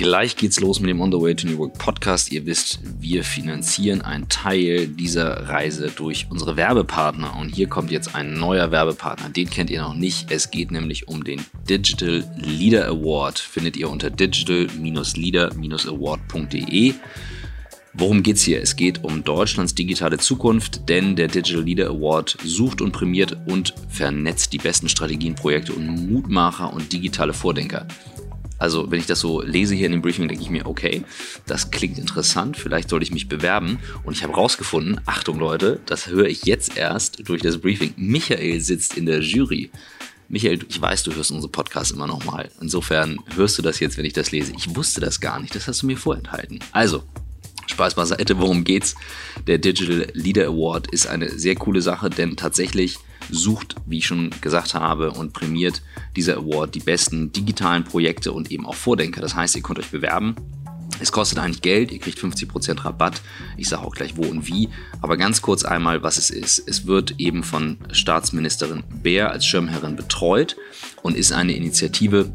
Gleich geht's los mit dem On the Way to New Work Podcast. Ihr wisst, wir finanzieren einen Teil dieser Reise durch unsere Werbepartner. Und hier kommt jetzt ein neuer Werbepartner. Den kennt ihr noch nicht. Es geht nämlich um den Digital Leader Award. Findet ihr unter digital-leader-award.de. Worum geht's hier? Es geht um Deutschlands digitale Zukunft, denn der Digital Leader Award sucht und prämiert und vernetzt die besten Strategien, Projekte und Mutmacher und digitale Vordenker. Also, wenn ich das so lese hier in dem Briefing, denke ich mir, okay, das klingt interessant, vielleicht sollte ich mich bewerben. Und ich habe rausgefunden, Achtung Leute, das höre ich jetzt erst durch das Briefing. Michael sitzt in der Jury. Michael, ich weiß, du hörst unsere Podcasts immer noch mal. Insofern hörst du das jetzt, wenn ich das lese. Ich wusste das gar nicht, das hast du mir vorenthalten. Also, Spaß beiseite, worum geht's? Der Digital Leader Award ist eine sehr coole Sache, denn tatsächlich sucht, wie ich schon gesagt habe, und prämiert dieser Award die besten digitalen Projekte und eben auch Vordenker. Das heißt, ihr könnt euch bewerben. Es kostet eigentlich Geld, ihr kriegt 50% Rabatt. Ich sage auch gleich wo und wie. Aber ganz kurz einmal, was es ist. Es wird eben von Staatsministerin Bär als Schirmherrin betreut und ist eine Initiative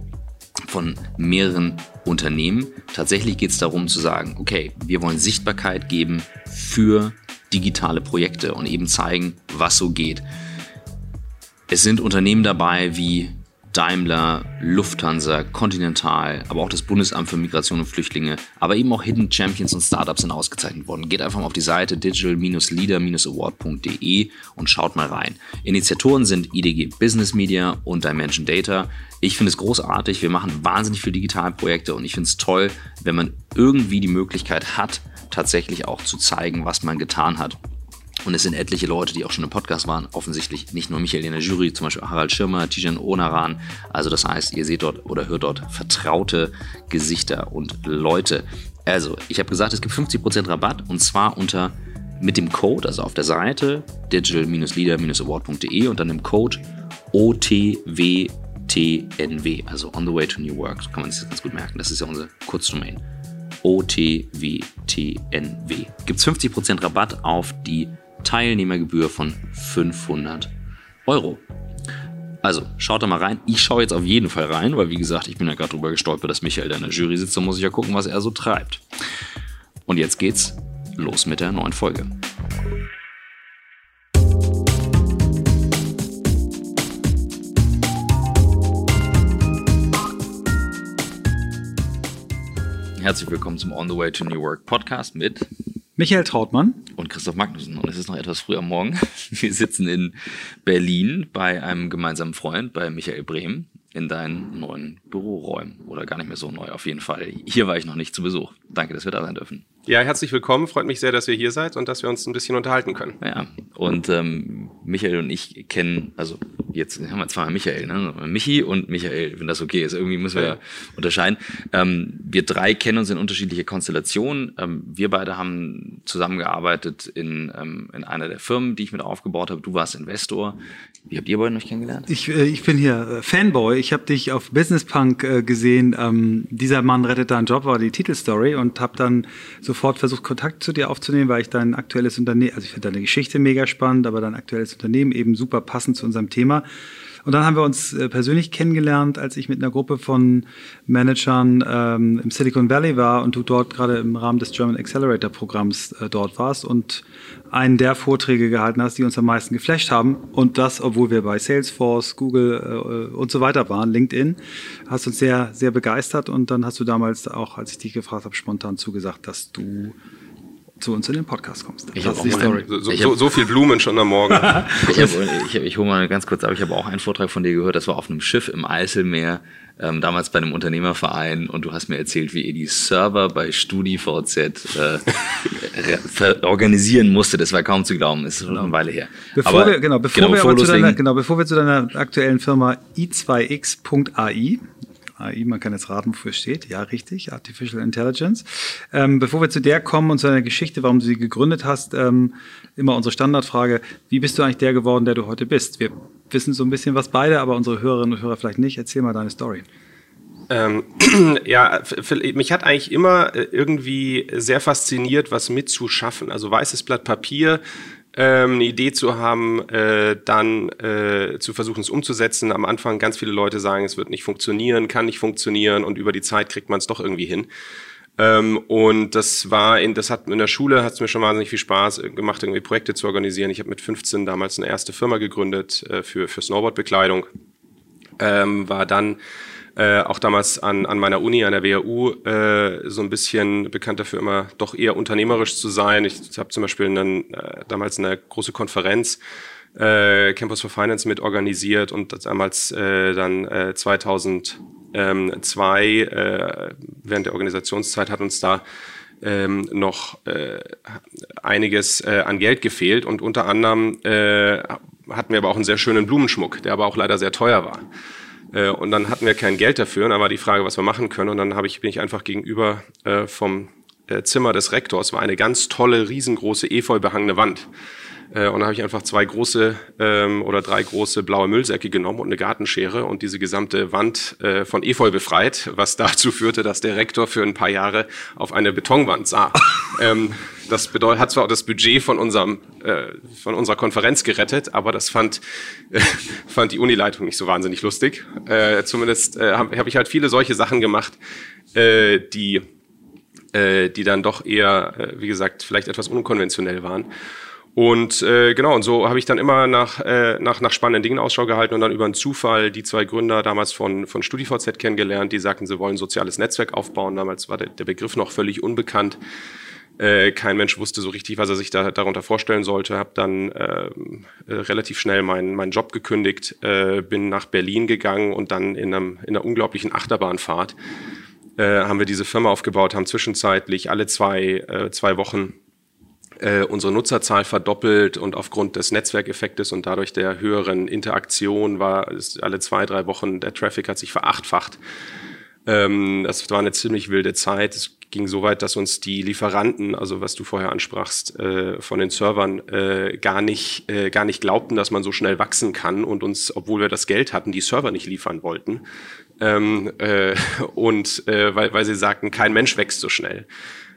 von mehreren Unternehmen. Tatsächlich geht es darum zu sagen, okay, wir wollen Sichtbarkeit geben für digitale Projekte und eben zeigen, was so geht. Es sind Unternehmen dabei wie Daimler, Lufthansa, Continental, aber auch das Bundesamt für Migration und Flüchtlinge, aber eben auch Hidden Champions und Startups sind ausgezeichnet worden. Geht einfach mal auf die Seite digital-leader-award.de und schaut mal rein. Initiatoren sind IDG Business Media und Dimension Data. Ich finde es großartig. Wir machen wahnsinnig viele Digitalprojekte und ich finde es toll, wenn man irgendwie die Möglichkeit hat, tatsächlich auch zu zeigen, was man getan hat. Und es sind etliche Leute, die auch schon im Podcast waren. Offensichtlich nicht nur Michael in der Jury, zum Beispiel Harald Schirmer, Tijan Onaran. Also das heißt, ihr seht dort oder hört dort vertraute Gesichter und Leute. Also, ich habe gesagt, es gibt 50% Rabatt und zwar unter mit dem Code, also auf der Seite digital-leader-award.de und dann im Code OTWTNW, also On the Way to New Work. So kann man sich das ganz gut merken. Das ist ja unsere Kurzdomain. OTWTNW. Gibt es 50% Rabatt auf die Teilnehmergebühr von 500 Euro. Also, schaut da mal rein. Ich schaue jetzt auf jeden Fall rein, weil wie gesagt, ich bin ja gerade drüber gestolpert, dass Michael da in der Jury sitzt. Da muss ich ja gucken, was er so treibt. Und jetzt geht's los mit der neuen Folge. Herzlich willkommen zum On the Way to New Work Podcast mit Michael Trautmann und Christoph Magnussen. Und es ist noch etwas früh am Morgen. Wir sitzen in Berlin bei einem gemeinsamen Freund, bei Michael Brehm, in deinen neuen Büroräumen. Oder gar nicht mehr so neu, auf jeden Fall. Hier war ich noch nicht zu Besuch. Danke, dass wir da sein dürfen. Ja, herzlich willkommen. Freut mich sehr, dass ihr hier seid und dass wir uns ein bisschen unterhalten können. Ja, und ähm, Michael und ich kennen, also jetzt haben wir zwar Michael, ne? Michi und Michael, wenn das okay ist. Irgendwie müssen wir ja. unterscheiden. Ähm, wir drei kennen uns in unterschiedliche Konstellationen. Ähm, wir beide haben zusammengearbeitet in, ähm, in einer der Firmen, die ich mit aufgebaut habe. Du warst Investor. Wie habt ihr beide euch kennengelernt? Ich, äh, ich bin hier äh, Fanboy. Ich habe dich auf Business Punk äh, gesehen. Ähm, dieser Mann rettet deinen Job war die Titelstory und habe dann sofort versucht, Kontakt zu dir aufzunehmen, weil ich dein aktuelles Unternehmen, also ich finde deine Geschichte mega spannend, aber dein aktuelles Unternehmen eben super passend zu unserem Thema. Und dann haben wir uns äh, persönlich kennengelernt, als ich mit einer Gruppe von Managern ähm, im Silicon Valley war und du dort gerade im Rahmen des German Accelerator Programms äh, dort warst und einen der Vorträge gehalten hast, die uns am meisten geflasht haben. Und das, obwohl wir bei Salesforce, Google äh, und so weiter waren, LinkedIn, hast uns sehr, sehr begeistert. Und dann hast du damals auch, als ich dich gefragt habe, spontan zugesagt, dass du zu uns in den Podcast kommst. Ich das ist die Story. So, so, so, so, viel Blumen schon am Morgen. ich, hab, ich, ich hole mal ganz kurz ab, ich habe auch einen Vortrag von dir gehört, das war auf einem Schiff im Eiselmeer, ähm, damals bei einem Unternehmerverein und du hast mir erzählt, wie ihr die Server bei StudiVZ äh, organisieren musste. Das war kaum zu glauben, ist schon eine Weile her. Bevor aber, wir, genau, bevor genau, wir aber zu deiner, genau, bevor wir zu deiner aktuellen Firma i2x.ai AI, man kann jetzt raten, wofür es steht. Ja, richtig, Artificial Intelligence. Ähm, bevor wir zu der kommen und zu deiner Geschichte, warum du sie gegründet hast, ähm, immer unsere Standardfrage, wie bist du eigentlich der geworden, der du heute bist? Wir wissen so ein bisschen was beide, aber unsere Hörerinnen und Hörer vielleicht nicht. Erzähl mal deine Story. Ähm, ja, mich hat eigentlich immer äh, irgendwie sehr fasziniert, was mitzuschaffen. Also weißes Blatt Papier, ähm, eine Idee zu haben, äh, dann äh, zu versuchen, es umzusetzen. Am Anfang ganz viele Leute sagen, es wird nicht funktionieren, kann nicht funktionieren und über die Zeit kriegt man es doch irgendwie hin. Ähm, und das war in, das hat in der Schule hat es mir schon wahnsinnig viel Spaß gemacht, irgendwie Projekte zu organisieren. Ich habe mit 15 damals eine erste Firma gegründet äh, für, für Snowboardbekleidung. Ähm, war dann äh, auch damals an, an meiner Uni, an der WHU, äh, so ein bisschen bekannt dafür, immer doch eher unternehmerisch zu sein. Ich habe zum Beispiel einen, äh, damals eine große Konferenz äh, Campus for Finance mit organisiert und damals äh, dann äh, 2002 äh, während der Organisationszeit hat uns da ähm, noch äh, einiges äh, an Geld gefehlt und unter anderem äh, hatten wir aber auch einen sehr schönen Blumenschmuck, der aber auch leider sehr teuer war. Äh, und dann hatten wir kein Geld dafür und dann war die Frage, was wir machen können. Und dann habe ich, bin ich einfach gegenüber äh, vom äh, Zimmer des Rektors, war eine ganz tolle, riesengroße, efeu behangene Wand. Äh, und da habe ich einfach zwei große ähm, oder drei große blaue Müllsäcke genommen und eine Gartenschere und diese gesamte Wand äh, von Efeu befreit, was dazu führte, dass der Rektor für ein paar Jahre auf eine Betonwand sah. ähm, das bedeutet, hat zwar auch das Budget von unserem äh, von unserer Konferenz gerettet, aber das fand äh, fand die Unileitung nicht so wahnsinnig lustig. Äh, zumindest äh, habe hab ich halt viele solche Sachen gemacht, äh, die äh, die dann doch eher, äh, wie gesagt, vielleicht etwas unkonventionell waren. Und äh, genau, und so habe ich dann immer nach, äh, nach, nach spannenden Dingen Ausschau gehalten und dann über einen Zufall die zwei Gründer damals von, von StudiVZ kennengelernt, die sagten, sie wollen ein soziales Netzwerk aufbauen. Damals war der, der Begriff noch völlig unbekannt. Äh, kein Mensch wusste so richtig, was er sich da, darunter vorstellen sollte. Habe dann äh, relativ schnell meinen meinen Job gekündigt, äh, bin nach Berlin gegangen und dann in, einem, in einer unglaublichen Achterbahnfahrt äh, haben wir diese Firma aufgebaut, haben zwischenzeitlich alle zwei, äh, zwei Wochen äh, unsere Nutzerzahl verdoppelt und aufgrund des Netzwerkeffektes und dadurch der höheren Interaktion war alle zwei, drei Wochen, der Traffic hat sich verachtfacht. Ähm, das war eine ziemlich wilde Zeit. Es ging so weit, dass uns die Lieferanten, also was du vorher ansprachst, äh, von den Servern äh, gar nicht äh, gar nicht glaubten, dass man so schnell wachsen kann und uns, obwohl wir das Geld hatten, die Server nicht liefern wollten. Ähm, äh, und äh, weil, weil sie sagten, kein Mensch wächst so schnell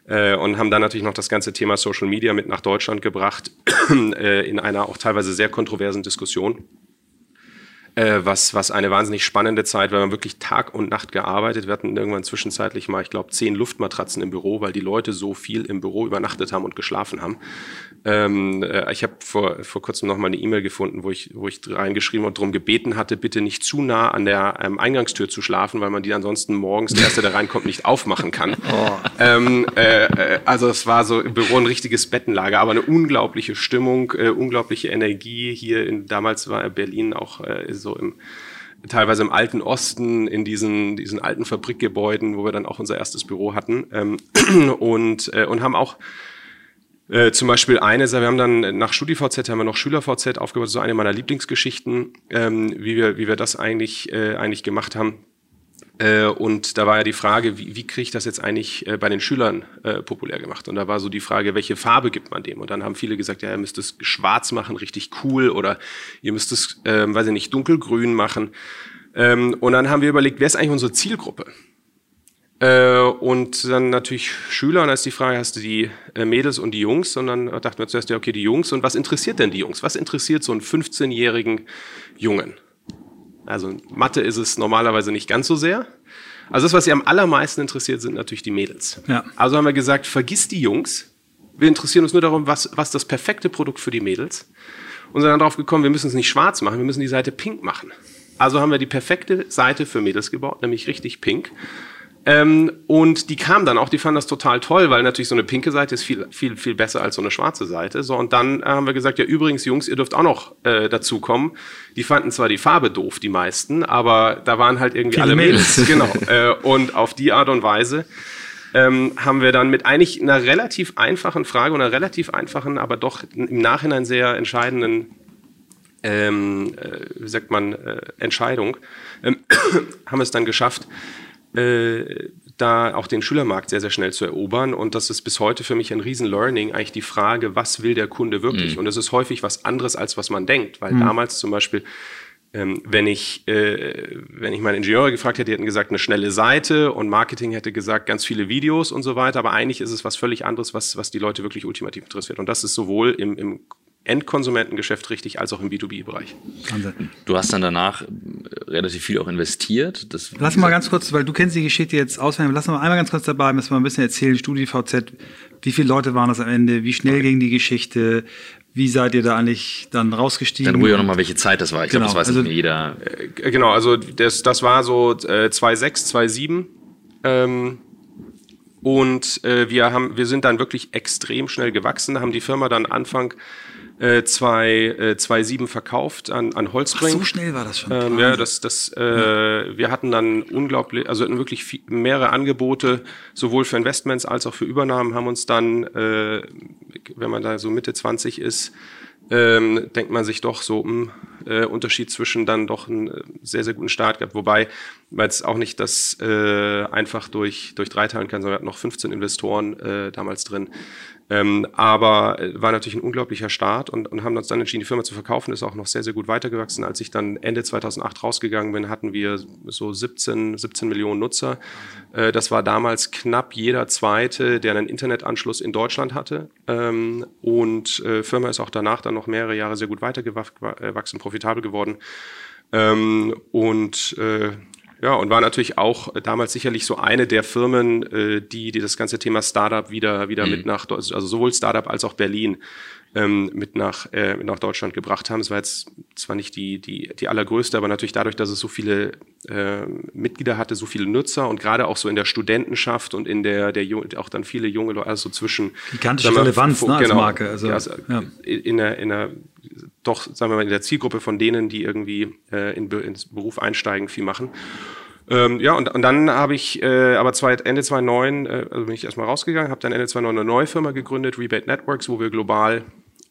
äh, und haben dann natürlich noch das ganze Thema Social Media mit nach Deutschland gebracht, in einer auch teilweise sehr kontroversen Diskussion äh, was, was eine wahnsinnig spannende Zeit, weil man wirklich Tag und Nacht gearbeitet. Wir hatten irgendwann zwischenzeitlich mal, ich glaube, zehn Luftmatratzen im Büro, weil die Leute so viel im Büro übernachtet haben und geschlafen haben. Ähm, äh, ich habe vor, vor kurzem noch mal eine E-Mail gefunden, wo ich, wo ich reingeschrieben und darum gebeten hatte, bitte nicht zu nah an der ähm, Eingangstür zu schlafen, weil man die ansonsten morgens, der Erste, der reinkommt, nicht aufmachen kann. Oh. Ähm, äh, äh, also es war so im Büro ein richtiges Bettenlager, aber eine unglaubliche Stimmung, äh, unglaubliche Energie. Hier in, damals war Berlin auch äh, so im teilweise im alten Osten, in diesen, diesen alten Fabrikgebäuden, wo wir dann auch unser erstes Büro hatten. Ähm, und, äh, und haben auch äh, zum Beispiel eine, wir haben dann nach StudiVZ haben wir noch SchülerVZ aufgebaut, so eine meiner Lieblingsgeschichten, ähm, wie, wir, wie wir das eigentlich, äh, eigentlich gemacht haben. Äh, und da war ja die Frage, wie, wie kriege ich das jetzt eigentlich äh, bei den Schülern äh, populär gemacht? Und da war so die Frage, welche Farbe gibt man dem? Und dann haben viele gesagt, ja, ihr müsst es schwarz machen, richtig cool, oder ihr müsst es, äh, weiß ich nicht, dunkelgrün machen. Ähm, und dann haben wir überlegt, wer ist eigentlich unsere Zielgruppe? Äh, und dann natürlich Schüler, und da ist die Frage, hast du die äh, Mädels und die Jungs? Und dann dachten wir zuerst, ja, okay, die Jungs. Und was interessiert denn die Jungs? Was interessiert so einen 15-jährigen Jungen? Also Mathe ist es normalerweise nicht ganz so sehr. Also das, was sie am allermeisten interessiert, sind natürlich die Mädels. Ja. Also haben wir gesagt, vergiss die Jungs. Wir interessieren uns nur darum, was, was das perfekte Produkt für die Mädels. Und sind dann darauf gekommen, wir müssen es nicht schwarz machen, wir müssen die Seite pink machen. Also haben wir die perfekte Seite für Mädels gebaut, nämlich richtig pink. Ähm, und die kamen dann auch, die fanden das total toll, weil natürlich so eine pinke Seite ist viel, viel, viel besser als so eine schwarze Seite. So, und dann äh, haben wir gesagt, ja, übrigens, Jungs, ihr dürft auch noch äh, dazu kommen. Die fanden zwar die Farbe doof, die meisten, aber da waren halt irgendwie Viele alle Mädels. Mädels. genau. Äh, und auf die Art und Weise ähm, haben wir dann mit eigentlich einer relativ einfachen Frage und einer relativ einfachen, aber doch im Nachhinein sehr entscheidenden ähm, äh, wie sagt man, äh, Entscheidung, ähm, haben wir es dann geschafft, äh, da auch den Schülermarkt sehr, sehr schnell zu erobern. Und das ist bis heute für mich ein Riesen-Learning, eigentlich die Frage, was will der Kunde wirklich? Mhm. Und das ist häufig was anderes, als was man denkt. Weil mhm. damals zum Beispiel, ähm, wenn, ich, äh, wenn ich meine Ingenieure gefragt hätte, die hätten gesagt, eine schnelle Seite und Marketing hätte gesagt, ganz viele Videos und so weiter. Aber eigentlich ist es was völlig anderes, was, was die Leute wirklich ultimativ interessiert. Und das ist sowohl im, im Endkonsumentengeschäft richtig als auch im B2B-Bereich. Du hast dann danach äh, relativ viel auch investiert. Das, lass mal ganz kurz, weil du kennst die Geschichte jetzt auswendig, lass mal einmal ganz kurz dabei, müssen wir ein bisschen erzählen, Studie VZ, wie viele Leute waren das am Ende, wie schnell ging die Geschichte, wie seid ihr da eigentlich dann rausgestiegen? Dann ruhig auch nochmal, welche Zeit das war. Ich genau, glaube, das weiß also, nicht mehr jeder. Äh, genau, also das, das war so äh, 2006, 2007. Ähm, und äh, wir, haben, wir sind dann wirklich extrem schnell gewachsen, haben die Firma dann Anfang äh, 2007 äh, verkauft an, an Holzbring. Ach, so schnell war das schon. Ähm, ja, das, das, äh, wir hatten dann unglaublich, also hatten wirklich viel, mehrere Angebote, sowohl für Investments als auch für Übernahmen, haben uns dann, äh, wenn man da so Mitte 20 ist, ähm, denkt man sich doch so, mh, hm, äh, Unterschied zwischen dann doch einen äh, sehr, sehr guten Start gehabt. Wobei weil es auch nicht das äh, einfach durch, durch drei teilen kann, sondern wir hatten noch 15 Investoren äh, damals drin. Ähm, aber äh, war natürlich ein unglaublicher Start und, und haben uns dann entschieden, die Firma zu verkaufen. Ist auch noch sehr, sehr gut weitergewachsen. Als ich dann Ende 2008 rausgegangen bin, hatten wir so 17, 17 Millionen Nutzer. Äh, das war damals knapp jeder Zweite, der einen Internetanschluss in Deutschland hatte. Ähm, und äh, Firma ist auch danach dann noch mehrere Jahre sehr gut weitergewachsen, profitabel geworden. Ähm, und äh, ja, und war natürlich auch damals sicherlich so eine der Firmen, äh, die, die das ganze Thema Startup wieder, wieder mhm. mit nach, also sowohl Startup als auch Berlin ähm, mit nach, äh, nach Deutschland gebracht haben. Es war jetzt zwar nicht die, die, die allergrößte, aber natürlich dadurch, dass es so viele äh, Mitglieder hatte, so viele Nutzer und gerade auch so in der Studentenschaft und in der, der auch dann viele junge Leute, also so zwischen. Gigantische Relevanz, ne, als genau, Marke. Also, ja, also ja. In, der, in der, doch, sagen wir mal, in der Zielgruppe von denen, die irgendwie äh, in, ins Beruf einsteigen, viel machen. Ähm, ja, und, und dann habe ich äh, aber zwei, Ende 2009, äh, also bin ich erstmal rausgegangen, habe dann Ende 2009 eine neue Firma gegründet, Rebate Networks, wo wir global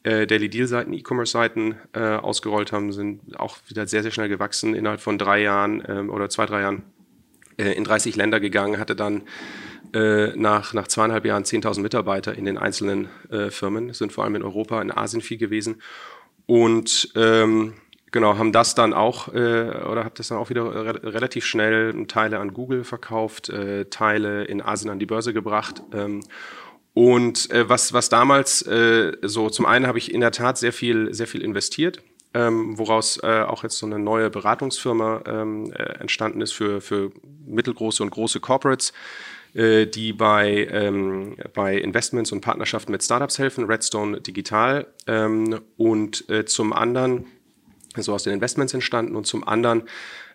äh, Daily Deal-Seiten, E-Commerce-Seiten äh, ausgerollt haben, sind auch wieder sehr, sehr schnell gewachsen, innerhalb von drei Jahren ähm, oder zwei, drei Jahren äh, in 30 Länder gegangen, hatte dann äh, nach, nach zweieinhalb Jahren 10.000 Mitarbeiter in den einzelnen äh, Firmen, sind vor allem in Europa, in Asien viel gewesen und ähm, genau, haben das dann auch, äh, oder habe das dann auch wieder re relativ schnell Teile an Google verkauft, äh, Teile in Asien an die Börse gebracht. Ähm, und äh, was, was damals äh, so, zum einen habe ich in der Tat sehr viel, sehr viel investiert, ähm, woraus äh, auch jetzt so eine neue Beratungsfirma ähm, äh, entstanden ist für, für mittelgroße und große Corporates, äh, die bei, ähm, bei Investments und Partnerschaften mit Startups helfen, Redstone Digital. Ähm, und äh, zum anderen so aus den Investments entstanden und zum anderen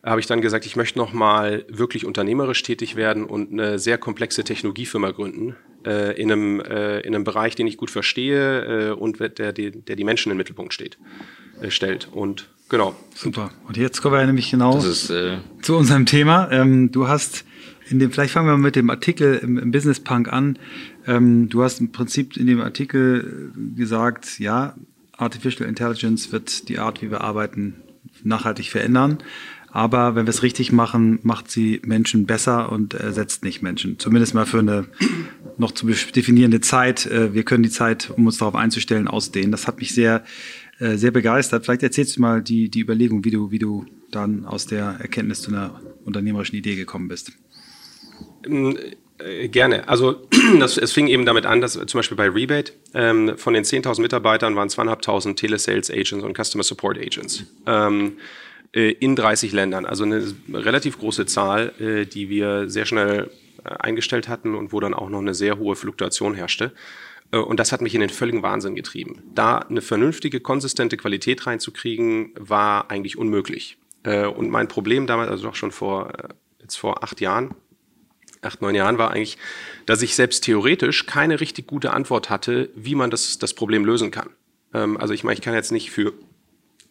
habe ich dann gesagt, ich möchte noch mal wirklich unternehmerisch tätig werden und eine sehr komplexe Technologiefirma gründen äh, in, einem, äh, in einem Bereich, den ich gut verstehe äh, und der, der, der die Menschen in den Mittelpunkt steht, äh, stellt. Und genau. Super. Und jetzt kommen wir nämlich genau ist, äh, zu unserem Thema. Ähm, du hast in dem, vielleicht fangen wir mit dem Artikel im, im Business Punk an. Ähm, du hast im Prinzip in dem Artikel gesagt, ja, Artificial Intelligence wird die Art, wie wir arbeiten, nachhaltig verändern. Aber wenn wir es richtig machen, macht sie Menschen besser und ersetzt nicht Menschen. Zumindest mal für eine noch zu definierende Zeit. Äh, wir können die Zeit, um uns darauf einzustellen, ausdehnen. Das hat mich sehr, äh, sehr begeistert. Vielleicht erzählst du mal die, die Überlegung, wie du, wie du dann aus der Erkenntnis zu einer unternehmerischen Idee gekommen bist. Ähm, äh, gerne. Also das, es fing eben damit an, dass zum Beispiel bei Rebate ähm, von den 10.000 Mitarbeitern waren 2.500 Telesales Agents und Customer Support Agents ähm, äh, in 30 Ländern. Also eine relativ große Zahl, äh, die wir sehr schnell äh, eingestellt hatten und wo dann auch noch eine sehr hohe Fluktuation herrschte. Äh, und das hat mich in den völligen Wahnsinn getrieben. Da eine vernünftige, konsistente Qualität reinzukriegen, war eigentlich unmöglich. Und mein Problem damals, also doch schon vor, jetzt vor acht Jahren, acht, neun Jahren war eigentlich, dass ich selbst theoretisch keine richtig gute Antwort hatte, wie man das, das Problem lösen kann. Ähm, also ich meine, ich kann jetzt nicht für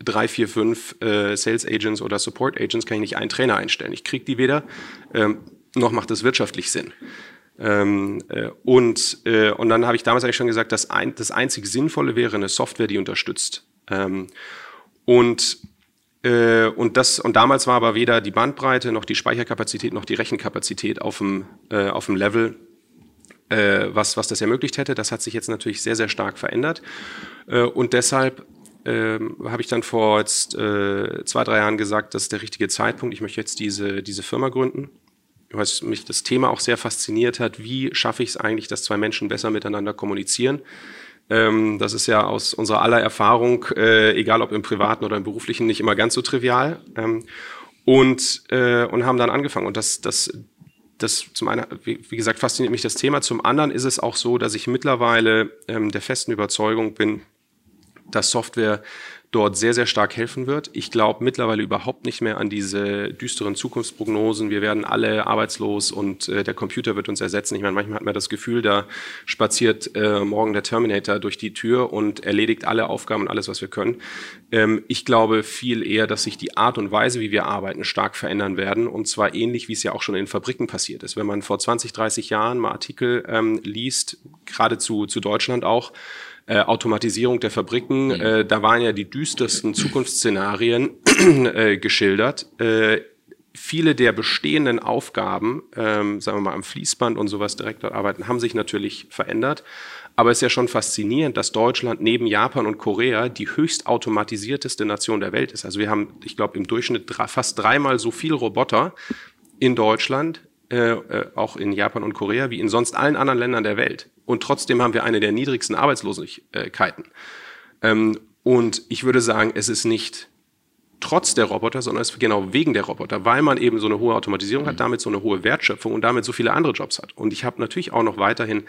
drei, vier, fünf äh, Sales Agents oder Support Agents kann ich nicht einen Trainer einstellen. Ich kriege die weder, ähm, noch macht es wirtschaftlich Sinn. Ähm, äh, und, äh, und dann habe ich damals eigentlich schon gesagt, dass ein, das einzig Sinnvolle wäre eine Software, die unterstützt. Ähm, und äh, und, das, und damals war aber weder die Bandbreite noch die Speicherkapazität noch die Rechenkapazität auf dem, äh, auf dem Level, äh, was, was das ermöglicht hätte. Das hat sich jetzt natürlich sehr, sehr stark verändert. Äh, und deshalb ähm, habe ich dann vor jetzt, äh, zwei, drei Jahren gesagt, das ist der richtige Zeitpunkt. Ich möchte jetzt diese, diese Firma gründen. Weil mich das Thema auch sehr fasziniert hat, wie schaffe ich es eigentlich, dass zwei Menschen besser miteinander kommunizieren Ähm, das ist ja aus unserer aller Erfahrung, äh, egal ob im privaten oder im beruflichen, nicht immer ganz so trivial. Ähm, und, äh, und haben dann angefangen. Und das, das, das zum einen, wie, wie, gesagt, fasziniert mich das Thema. Zum anderen ist es auch so, dass ich mittlerweile ähm, der festen Überzeugung bin, dass Software dort sehr, sehr stark helfen wird. Ich glaube mittlerweile überhaupt nicht mehr an diese düsteren Zukunftsprognosen. Wir werden alle arbeitslos und äh, der Computer wird uns ersetzen. Ich meine, manchmal hat man das Gefühl, da spaziert äh, morgen der Terminator durch die Tür und erledigt alle Aufgaben und alles, was wir können. Ähm, ich glaube viel eher, dass sich die Art und Weise, wie wir arbeiten, stark verändern werden. Und zwar ähnlich, wie es ja auch schon in Fabriken passiert ist. Wenn man vor 20, 30 Jahren mal Artikel ähm, liest, gerade zu, zu Deutschland auch, äh, Automatisierung der Fabriken, mhm. äh, da waren ja die düstersten Zukunftsszenarien äh, geschildert. Äh, viele der bestehenden Aufgaben, ähm, sagen wir mal am Fließband und sowas direkt dort arbeiten, haben sich natürlich verändert. Aber es ist ja schon faszinierend, dass Deutschland neben Japan und Korea die höchst automatisierteste Nation der Welt ist. Also wir haben, ich glaube, im Durchschnitt fast dreimal so viel Roboter in Deutschland, äh, äh, auch in Japan und Korea, wie in sonst allen anderen Ländern der Welt und trotzdem haben wir eine der niedrigsten Arbeitslosigkeiten. Ähm, und ich würde sagen, es ist nicht trotz der Roboter, sondern es ist genau wegen der Roboter, weil man eben so eine hohe Automatisierung hat, mhm. damit so eine hohe Wertschöpfung und damit so viele andere Jobs hat. Und ich habe natürlich auch noch weiterhin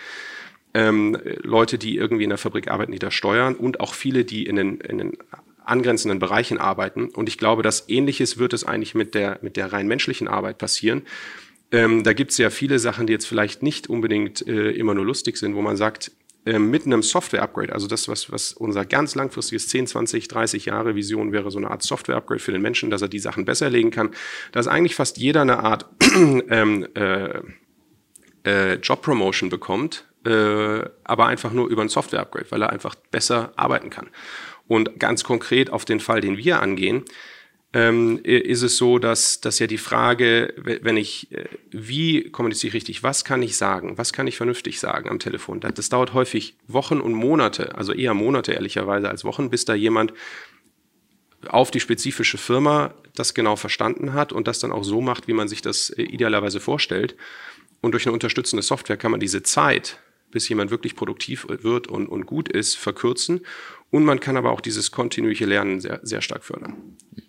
ähm, Leute, die irgendwie in der Fabrik arbeiten, die das steuern und auch viele, die in den, in den angrenzenden Bereichen arbeiten. Und ich glaube, dass Ähnliches wird es eigentlich mit der, mit der rein menschlichen Arbeit passieren. Ähm, da gibt es ja viele Sachen, die jetzt vielleicht nicht unbedingt äh, immer nur lustig sind, wo man sagt, äh, mit einem Software-Upgrade, also das, was, was unser ganz langfristiges 10, 20, 30 Jahre Vision wäre, so eine Art Software-Upgrade für den Menschen, dass er die Sachen besser legen kann, dass eigentlich fast jeder eine Art ähm, äh, äh, Job-Promotion bekommt, äh, aber einfach nur über ein Software-Upgrade, weil er einfach besser arbeiten kann. Und ganz konkret auf den Fall, den wir angehen, ähm, ist es so, dass, dass ja die Frage, wenn ich, äh, wie kommuniziere ich richtig, was kann ich sagen, was kann ich vernünftig sagen am Telefon, das, das dauert häufig Wochen und Monate, also eher Monate ehrlicherweise als Wochen, bis da jemand auf die spezifische Firma das genau verstanden hat und das dann auch so macht, wie man sich das äh, idealerweise vorstellt. Und durch eine unterstützende Software kann man diese Zeit, bis jemand wirklich produktiv wird und, und gut ist, verkürzen. Und man kann aber auch dieses kontinuierliche Lernen sehr, sehr stark fördern.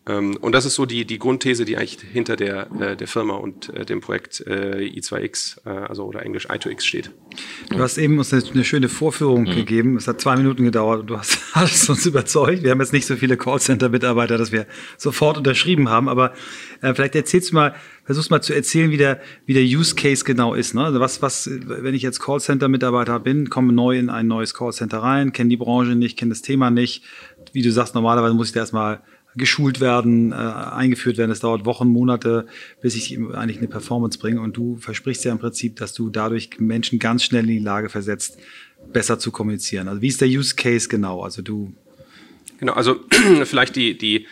Ähm, und das ist so die, die Grundthese, die eigentlich hinter der, äh, der Firma und äh, dem Projekt äh, i2X, äh, also oder Englisch i2X steht. Du hast eben uns eine, eine schöne Vorführung mhm. gegeben. Es hat zwei Minuten gedauert und du hast, hast uns überzeugt. Wir haben jetzt nicht so viele Callcenter-Mitarbeiter, dass wir sofort unterschrieben haben, aber äh, vielleicht erzählst du mal, versuchst mal zu erzählen, wie der, wie der Use Case genau ist. Ne? Also was, was, wenn ich jetzt Callcenter-Mitarbeiter bin, komme neu in ein neues Callcenter rein, kenne die Branche nicht, kenne das Thema nicht. Wie du sagst, normalerweise muss ich da erstmal geschult werden, äh, eingeführt werden. Es dauert Wochen, Monate, bis ich eigentlich eine Performance bringe. Und du versprichst ja im Prinzip, dass du dadurch Menschen ganz schnell in die Lage versetzt, besser zu kommunizieren. Also wie ist der Use Case genau? Also du. Genau, also vielleicht die, die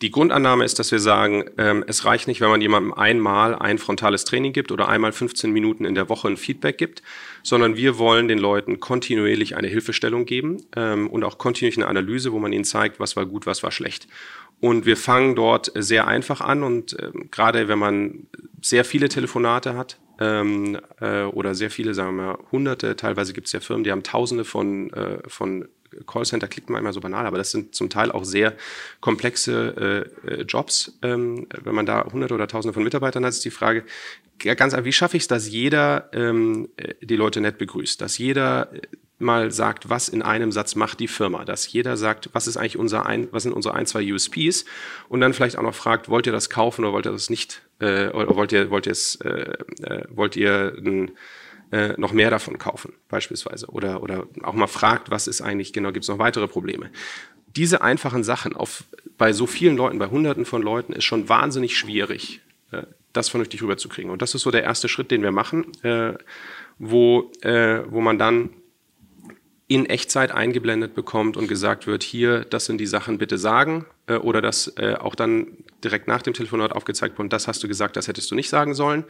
die Grundannahme ist, dass wir sagen, ähm, es reicht nicht, wenn man jemandem einmal ein frontales Training gibt oder einmal 15 Minuten in der Woche ein Feedback gibt, sondern wir wollen den Leuten kontinuierlich eine Hilfestellung geben ähm, und auch kontinuierlich eine Analyse, wo man ihnen zeigt, was war gut, was war schlecht. Und wir fangen dort sehr einfach an und ähm, gerade wenn man sehr viele Telefonate hat, ähm, äh, oder sehr viele, sagen wir mal, hunderte, teilweise gibt es ja Firmen, die haben tausende von, äh, von Callcenter klingt manchmal so banal, aber das sind zum Teil auch sehr komplexe äh, äh, Jobs. Ähm, wenn man da hunderte oder tausende von Mitarbeitern hat, ist die Frage, ganz einfach, wie schaffe ich es, dass jeder ähm, äh, die Leute nett begrüßt, dass jeder äh, mal sagt, was in einem Satz macht die Firma, dass jeder sagt, was ist eigentlich unser ein, was sind unsere ein, zwei USPs und dann vielleicht auch noch fragt, wollt ihr das kaufen oder wollt ihr das nicht, äh, oder wollt ihr, wollt ihr es, äh, wollt ihr ein äh, noch mehr davon kaufen, beispielsweise. Oder, oder auch mal fragt, was ist eigentlich genau, gibt es noch weitere Probleme. Diese einfachen Sachen auf, bei so vielen Leuten, bei hunderten von Leuten, ist schon wahnsinnig schwierig, äh, das vernünftig rüberzukriegen. Und das ist so der erste Schritt, den wir machen, äh, wo, äh, wo man dann in Echtzeit eingeblendet bekommt und gesagt wird, hier, das sind die Sachen, bitte sagen. Äh, oder dass äh, auch dann direkt nach dem Telefonat aufgezeigt wird, das hast du gesagt, das hättest du nicht sagen sollen.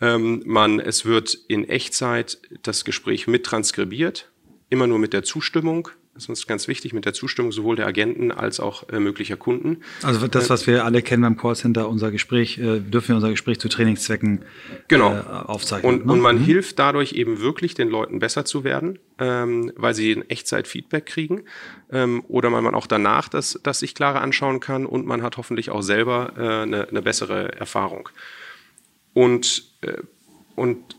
Ähm, man, es wird in Echtzeit das Gespräch mit transkribiert, immer nur mit der Zustimmung Das ist uns ganz wichtig mit der Zustimmung sowohl der Agenten als auch äh, möglicher Kunden. Also das, was wir alle kennen beim Callcenter, unser Gespräch, äh, dürfen wir unser Gespräch zu Trainingszwecken genau. äh, aufzeichnen. Und, ne? und man mhm. hilft dadurch eben wirklich den Leuten besser zu werden, ähm, weil sie in Echtzeit Feedback kriegen ähm, oder man, man auch danach das, das sich klarer anschauen kann und man hat hoffentlich auch selber äh, eine, eine bessere Erfahrung. Und, äh, und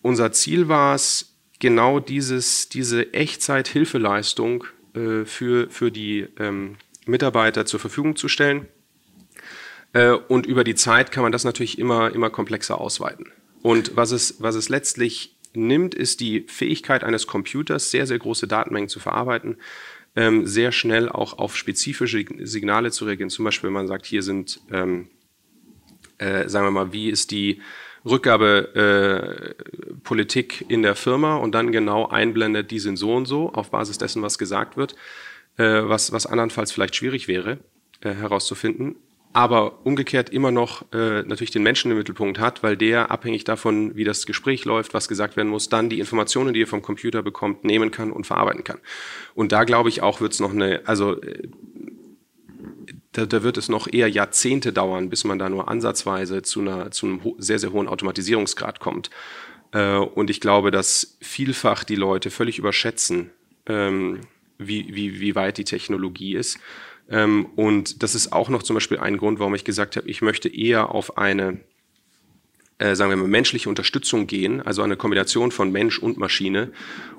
unser Ziel war es, genau dieses, diese Echtzeit-Hilfeleistung äh, für, für die ähm, Mitarbeiter zur Verfügung zu stellen. Äh, und über die Zeit kann man das natürlich immer, immer komplexer ausweiten. Und was es, was es letztlich nimmt, ist die Fähigkeit eines Computers, sehr, sehr große Datenmengen zu verarbeiten, ähm, sehr schnell auch auf spezifische Signale zu reagieren. Zum Beispiel, wenn man sagt, hier sind, ähm, äh, sagen wir mal, wie ist die Rückgabepolitik äh, in der Firma und dann genau einblendet, die sind so und so, auf Basis dessen, was gesagt wird, äh, was, was andernfalls vielleicht schwierig wäre äh, herauszufinden. Aber umgekehrt immer noch äh, natürlich den Menschen im Mittelpunkt hat, weil der abhängig davon, wie das Gespräch läuft, was gesagt werden muss, dann die Informationen, die er vom Computer bekommt, nehmen kann und verarbeiten kann. Und da glaube ich auch, wird es noch eine, also äh, da, da, wird es noch eher Jahrzehnte dauern, bis man da nur ansatzweise zu, einer, zu einem sehr, sehr hohen Automatisierungsgrad kommt. Äh, und ich glaube, dass vielfach die Leute völlig überschätzen, ähm, wie, wie, wie weit die Technologie ist. Ähm, und das ist auch noch zum Beispiel ein Grund, warum ich gesagt habe, ich möchte eher auf eine, äh, sagen wir mal, menschliche Unterstützung gehen, also eine Kombination von Mensch und Maschine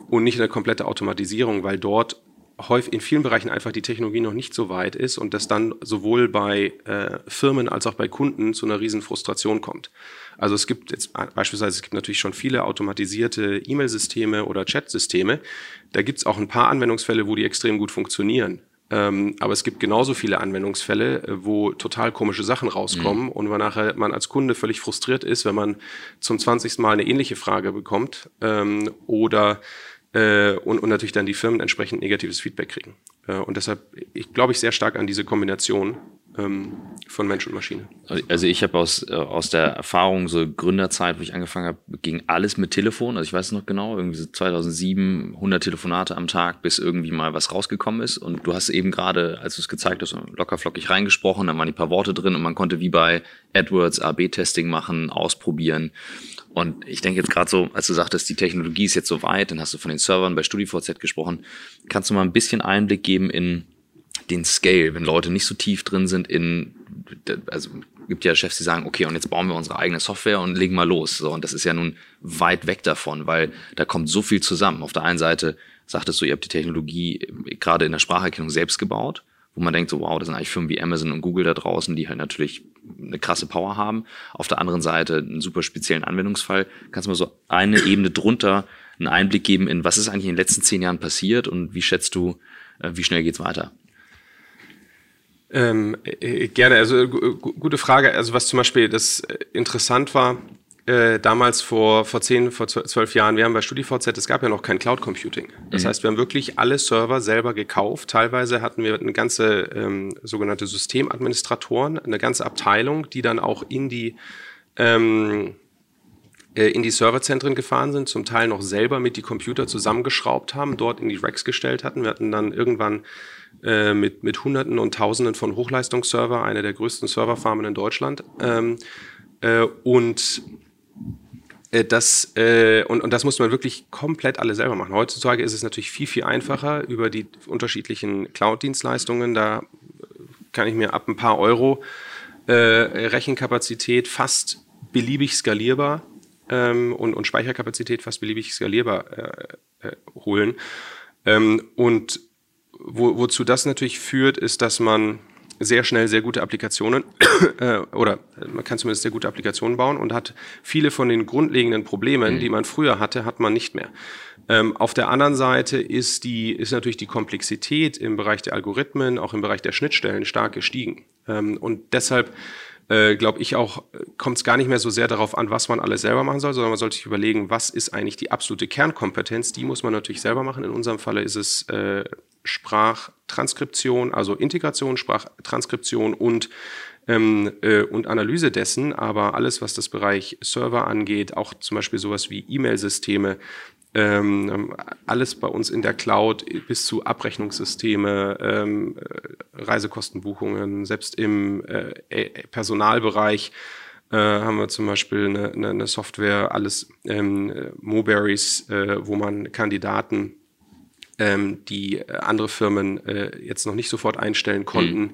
und nicht eine komplette Automatisierung, weil dort häufig in vielen Bereichen einfach die Technologie noch nicht so weit ist und das dann sowohl bei äh, Firmen als auch bei Kunden zu einer riesen Frustration kommt. Also es gibt jetzt beispielsweise, es gibt natürlich schon viele automatisierte E-Mail-Systeme oder Chat-Systeme. Da gibt es auch ein paar Anwendungsfälle, wo die extrem gut funktionieren. Ähm, aber es gibt genauso viele Anwendungsfälle, äh, wo total komische Sachen rauskommen mhm. und man nachher man als Kunde völlig frustriert ist, wenn man zum 20. Mal eine ähnliche Frage bekommt ähm, oder äh, und, und natürlich dann die Firmen entsprechend negatives Feedback kriegen. Äh, und deshalb ich, glaube ich sehr stark an diese Kombination ähm, von Mensch und Maschine. Also ich habe aus, äh, aus der Erfahrung, so Gründerzeit, wo ich angefangen habe, ging alles mit Telefon. Also ich weiß noch genau, irgendwie so 2007, 100 Telefonate am Tag, bis irgendwie mal was rausgekommen ist. Und du hast eben gerade, als du es gezeigt hast, locker flockig reingesprochen, dann waren die paar Worte drin und man konnte wie bei AdWords AB-Testing machen, ausprobieren. Und ich denke jetzt gerade so, als du sagtest, die Technologie ist jetzt so weit, dann hast du von den Servern bei StudiVZ gesprochen. Kannst du mal ein bisschen Einblick geben in den Scale, wenn Leute nicht so tief drin sind in, also gibt ja Chefs, die sagen, okay, und jetzt bauen wir unsere eigene Software und legen mal los. So, und das ist ja nun weit weg davon, weil da kommt so viel zusammen. Auf der einen Seite sagtest du, ihr habt die Technologie gerade in der Spracherkennung selbst gebaut wo man denkt, so wow, das sind eigentlich Firmen wie Amazon und Google da draußen, die halt natürlich eine krasse Power haben. Auf der anderen Seite einen super speziellen Anwendungsfall. Kannst du mal so eine Ebene drunter einen Einblick geben in, was ist eigentlich in den letzten zehn Jahren passiert und wie schätzt du, äh, wie schnell geht's weiter? Ähm, äh, gerne, also gute Frage. Also was zum Beispiel das äh, interessant war, äh, damals vor, vor zehn, vor zwölf Jahren, wir haben bei StudiVZ, es gab ja noch kein Cloud Computing. Das mhm. heißt, wir haben wirklich alle Server selber gekauft. Teilweise hatten wir eine ganze ähm, sogenannte Systemadministratoren, eine ganze Abteilung, die dann auch in die ähm, äh, in die Serverzentren gefahren sind, zum Teil noch selber mit die Computer zusammengeschraubt haben, dort in die Racks gestellt hatten. Wir hatten dann irgendwann äh, mit, mit Hunderten und Tausenden von Hochleistungsserver, eine der größten Serverfarmen in Deutschland. Ähm, äh, und das, äh, und, und das muss man wirklich komplett alle selber machen. Heutzutage ist es natürlich viel, viel einfacher über die unterschiedlichen Cloud-Dienstleistungen. Da kann ich mir ab ein paar Euro äh, Rechenkapazität fast beliebig skalierbar ähm, und, und Speicherkapazität fast beliebig skalierbar äh, äh, holen. Ähm, und wo, wozu das natürlich führt, ist, dass man sehr schnell sehr gute Applikationen äh, oder man kann zumindest sehr gute Applikationen bauen und hat viele von den grundlegenden Problemen, mhm. die man früher hatte, hat man nicht mehr. Ähm, auf der anderen Seite ist die ist natürlich die Komplexität im Bereich der Algorithmen, auch im Bereich der Schnittstellen stark gestiegen ähm, und deshalb äh, glaube ich auch, kommt es gar nicht mehr so sehr darauf an, was man alles selber machen soll, sondern man sollte sich überlegen, was ist eigentlich die absolute Kernkompetenz. Die muss man natürlich selber machen. In unserem Falle ist es äh, Sprachtranskription, also Integration, Sprachtranskription und ähm, äh, und Analyse dessen, aber alles, was das Bereich Server angeht, auch zum Beispiel sowas wie E-Mail-Systeme, ähm, alles bei uns in der Cloud bis zu Abrechnungssysteme, ähm, äh, Reisekostenbuchungen, selbst im äh, Personalbereich äh, haben wir zum Beispiel eine, eine, Software, alles ähm, Moberries, äh, wo man Kandidaten ähm, die äh, andere Firmen äh, jetzt noch nicht sofort einstellen konnten,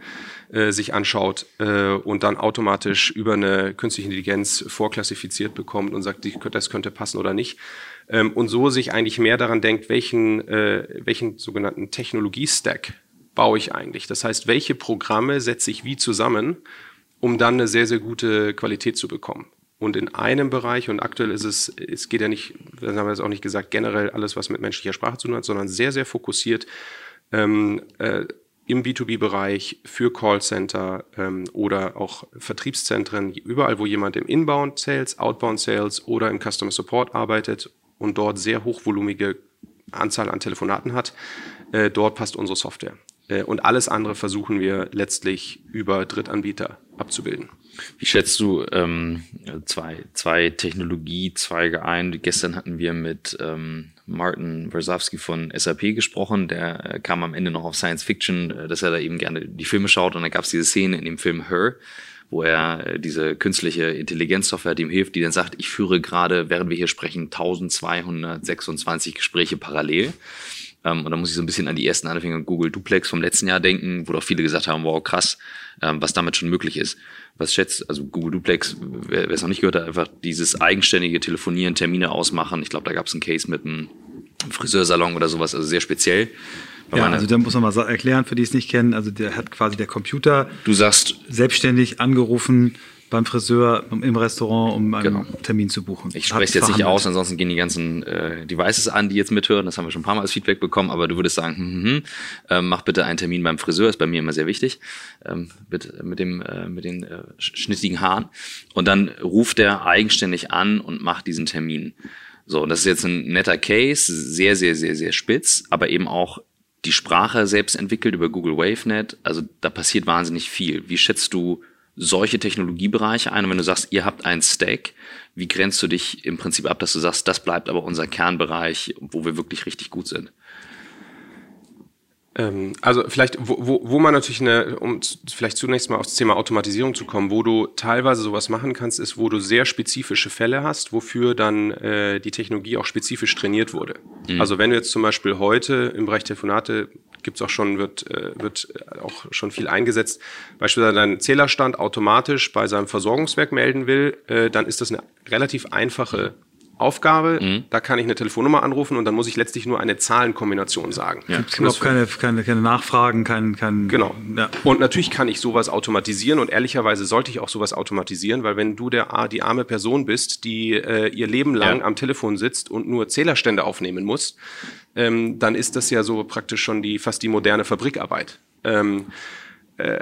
mhm. äh, sich anschaut äh, und dann automatisch über eine künstliche Intelligenz vorklassifiziert bekommt und sagt, das könnte passen oder nicht. Ähm, und so sich eigentlich mehr daran denkt, welchen, äh, welchen sogenannten Technologie-Stack baue ich eigentlich. Das heißt, welche Programme setze ich wie zusammen, um dann eine sehr, sehr gute Qualität zu bekommen. Und in einem Bereich, und aktuell ist es, es geht ja nicht, das haben wir jetzt auch nicht gesagt, generell alles, was mit menschlicher Sprache zu tun hat, sondern sehr, sehr fokussiert ähm, äh, im B2B-Bereich für Callcenter ähm, oder auch Vertriebszentren, überall, wo jemand im Inbound Sales, Outbound Sales oder im Customer Support arbeitet und dort sehr hochvolumige Anzahl an Telefonaten hat, äh, dort passt unsere Software. Äh, und alles andere versuchen wir letztlich über Drittanbieter abzubilden. Wie schätzt du ähm, zwei, zwei Technologiezweige ein? Gestern hatten wir mit ähm, Martin Wazowski von SAP gesprochen. Der äh, kam am Ende noch auf Science Fiction, äh, dass er da eben gerne die Filme schaut. Und da gab es diese Szene in dem Film Her, wo er äh, diese künstliche Intelligenzsoftware ihm hilft, die dann sagt, ich führe gerade, während wir hier sprechen, 1226 Gespräche parallel. Ähm, und da muss ich so ein bisschen an die ersten Anfänge Google Duplex vom letzten Jahr denken, wo doch viele gesagt haben, wow, krass, ähm, was damit schon möglich ist. Was schätzt, also Google Duplex, wer es noch nicht gehört hat, einfach dieses eigenständige Telefonieren, Termine ausmachen. Ich glaube, da gab es einen Case mit einem Friseursalon oder sowas, also sehr speziell. Ja, also da muss man mal erklären, für die es nicht kennen. Also der hat quasi der Computer du sagst, selbstständig angerufen, beim Friseur im Restaurant, um einen genau. Termin zu buchen. Ich spreche es jetzt nicht aus, ansonsten gehen die ganzen äh, Devices an, die jetzt mithören. Das haben wir schon ein paar Mal als Feedback bekommen, aber du würdest sagen, hm, hm, hm, äh, mach bitte einen Termin beim Friseur, ist bei mir immer sehr wichtig, ähm, mit, mit, dem, äh, mit den äh, schnittigen Haaren. Und dann ruft er eigenständig an und macht diesen Termin. So, und das ist jetzt ein netter Case, sehr, sehr, sehr, sehr spitz, aber eben auch die Sprache selbst entwickelt über Google WaveNet. Also da passiert wahnsinnig viel. Wie schätzt du solche Technologiebereiche ein? Und wenn du sagst, ihr habt einen Stack, wie grenzt du dich im Prinzip ab, dass du sagst, das bleibt aber unser Kernbereich, wo wir wirklich richtig gut sind? Ähm, also vielleicht, wo, wo, wo man natürlich eine, um vielleicht zunächst mal aufs Thema Automatisierung zu kommen, wo du teilweise sowas machen kannst, ist, wo du sehr spezifische Fälle hast, wofür dann äh, die Technologie auch spezifisch trainiert wurde. Mhm. Also wenn du jetzt zum Beispiel heute im Bereich Telefonate gibt es auch schon, wird, äh, wird auch schon viel eingesetzt, beispielsweise deinen Zählerstand automatisch bei seinem Versorgungswerk melden will, äh, dann ist das eine relativ einfache Aufgabe, mhm. da kann ich eine Telefonnummer anrufen und dann muss ich letztlich nur eine Zahlenkombination sagen. Ja. Es gibt keine, keine, keine Nachfragen, kein, kein Genau. Ja. Und natürlich kann ich sowas automatisieren und ehrlicherweise sollte ich auch sowas automatisieren, weil wenn du der, die arme Person bist, die äh, ihr Leben lang ja. am Telefon sitzt und nur Zählerstände aufnehmen muss, ähm, dann ist das ja so praktisch schon die fast die moderne Fabrikarbeit. Ähm, äh,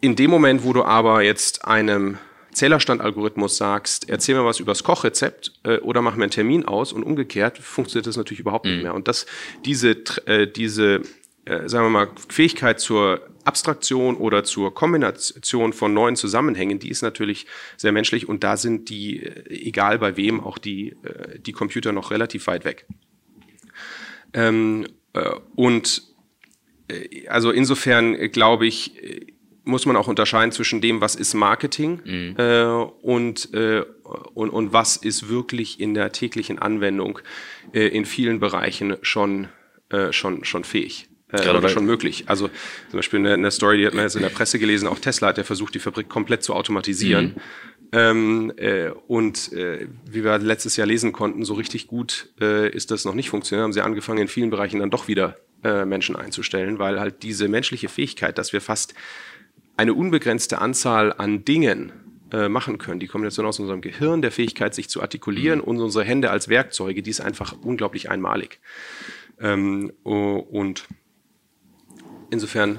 in dem Moment, wo du aber jetzt einem Zählerstandalgorithmus sagst, erzähl mir was übers Kochrezept äh, oder mach mir einen Termin aus und umgekehrt funktioniert das natürlich überhaupt mhm. nicht mehr. Und das, diese, äh, diese äh, sagen wir mal, Fähigkeit zur Abstraktion oder zur Kombination von neuen Zusammenhängen, die ist natürlich sehr menschlich und da sind die, äh, egal bei wem, auch die, äh, die Computer noch relativ weit weg. Ähm, äh, und also insofern glaube ich, muss man auch unterscheiden zwischen dem, was ist Marketing mhm. äh, und, äh, und, und was ist wirklich in der täglichen Anwendung äh, in vielen Bereichen schon, äh, schon, schon fähig. Äh, oder schon möglich. Also zum Beispiel eine, eine, Story, die hat man jetzt in der Presse gelesen, auch Tesla hat ja versucht, die Fabrik komplett zu automatisieren. Mhm. Ähm, äh, und äh, wie wir letztes Jahr lesen konnten, so richtig gut äh, ist das noch nicht funktioniert. Haben sie angefangen, in vielen Bereichen dann doch wieder äh, Menschen einzustellen, weil halt diese menschliche Fähigkeit, dass wir fast eine unbegrenzte Anzahl an Dingen äh, machen können. Die Kombination aus unserem Gehirn, der Fähigkeit, sich zu artikulieren mhm. und unsere Hände als Werkzeuge, die ist einfach unglaublich einmalig. Ähm, und insofern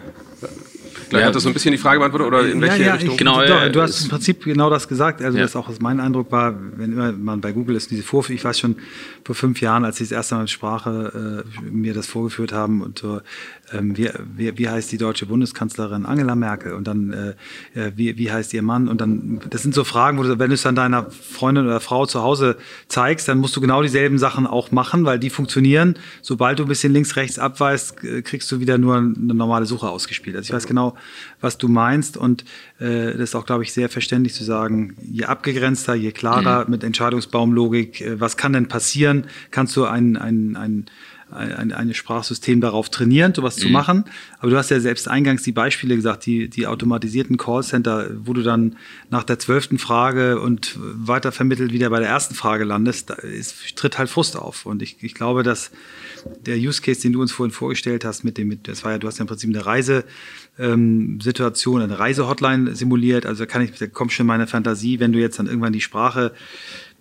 Vielleicht ja. hat das so ein bisschen die Frage beantwortet oder in welche ja, ja, Richtung? Ich, genau, du, du hast im Prinzip genau das gesagt. Also das auch mein Eindruck war, wenn immer man bei Google ist, diese Vorführung, ich weiß schon vor fünf Jahren, als sie das erste Mal mit Sprache äh, mir das vorgeführt haben und ähm, wie, wie, wie heißt die deutsche Bundeskanzlerin Angela Merkel und dann äh, äh, wie, wie heißt ihr Mann und dann, das sind so Fragen, wo du, wenn du es dann deiner Freundin oder Frau zu Hause zeigst, dann musst du genau dieselben Sachen auch machen, weil die funktionieren. Sobald du ein bisschen links, rechts abweist, kriegst du wieder nur eine normale Suche ausgespielt. Also ich weiß genau, was du meinst und äh, das ist auch, glaube ich, sehr verständlich zu sagen, je abgegrenzter, je klarer mhm. mit Entscheidungsbaumlogik, äh, was kann denn passieren, kannst du ein, ein, ein ein, ein Sprachsystem darauf trainieren, sowas mhm. zu machen. Aber du hast ja selbst eingangs die Beispiele gesagt, die, die automatisierten Callcenter, wo du dann nach der zwölften Frage und weiter vermittelt wieder bei der ersten Frage landest, da ist, tritt halt Frust auf. Und ich, ich glaube, dass der Use Case, den du uns vorhin vorgestellt hast, mit dem, mit, das war ja, du hast ja im Prinzip eine Reisesituation, ähm, eine Reisehotline simuliert. Also da kann ich, da kommt schon meine Fantasie, wenn du jetzt dann irgendwann die Sprache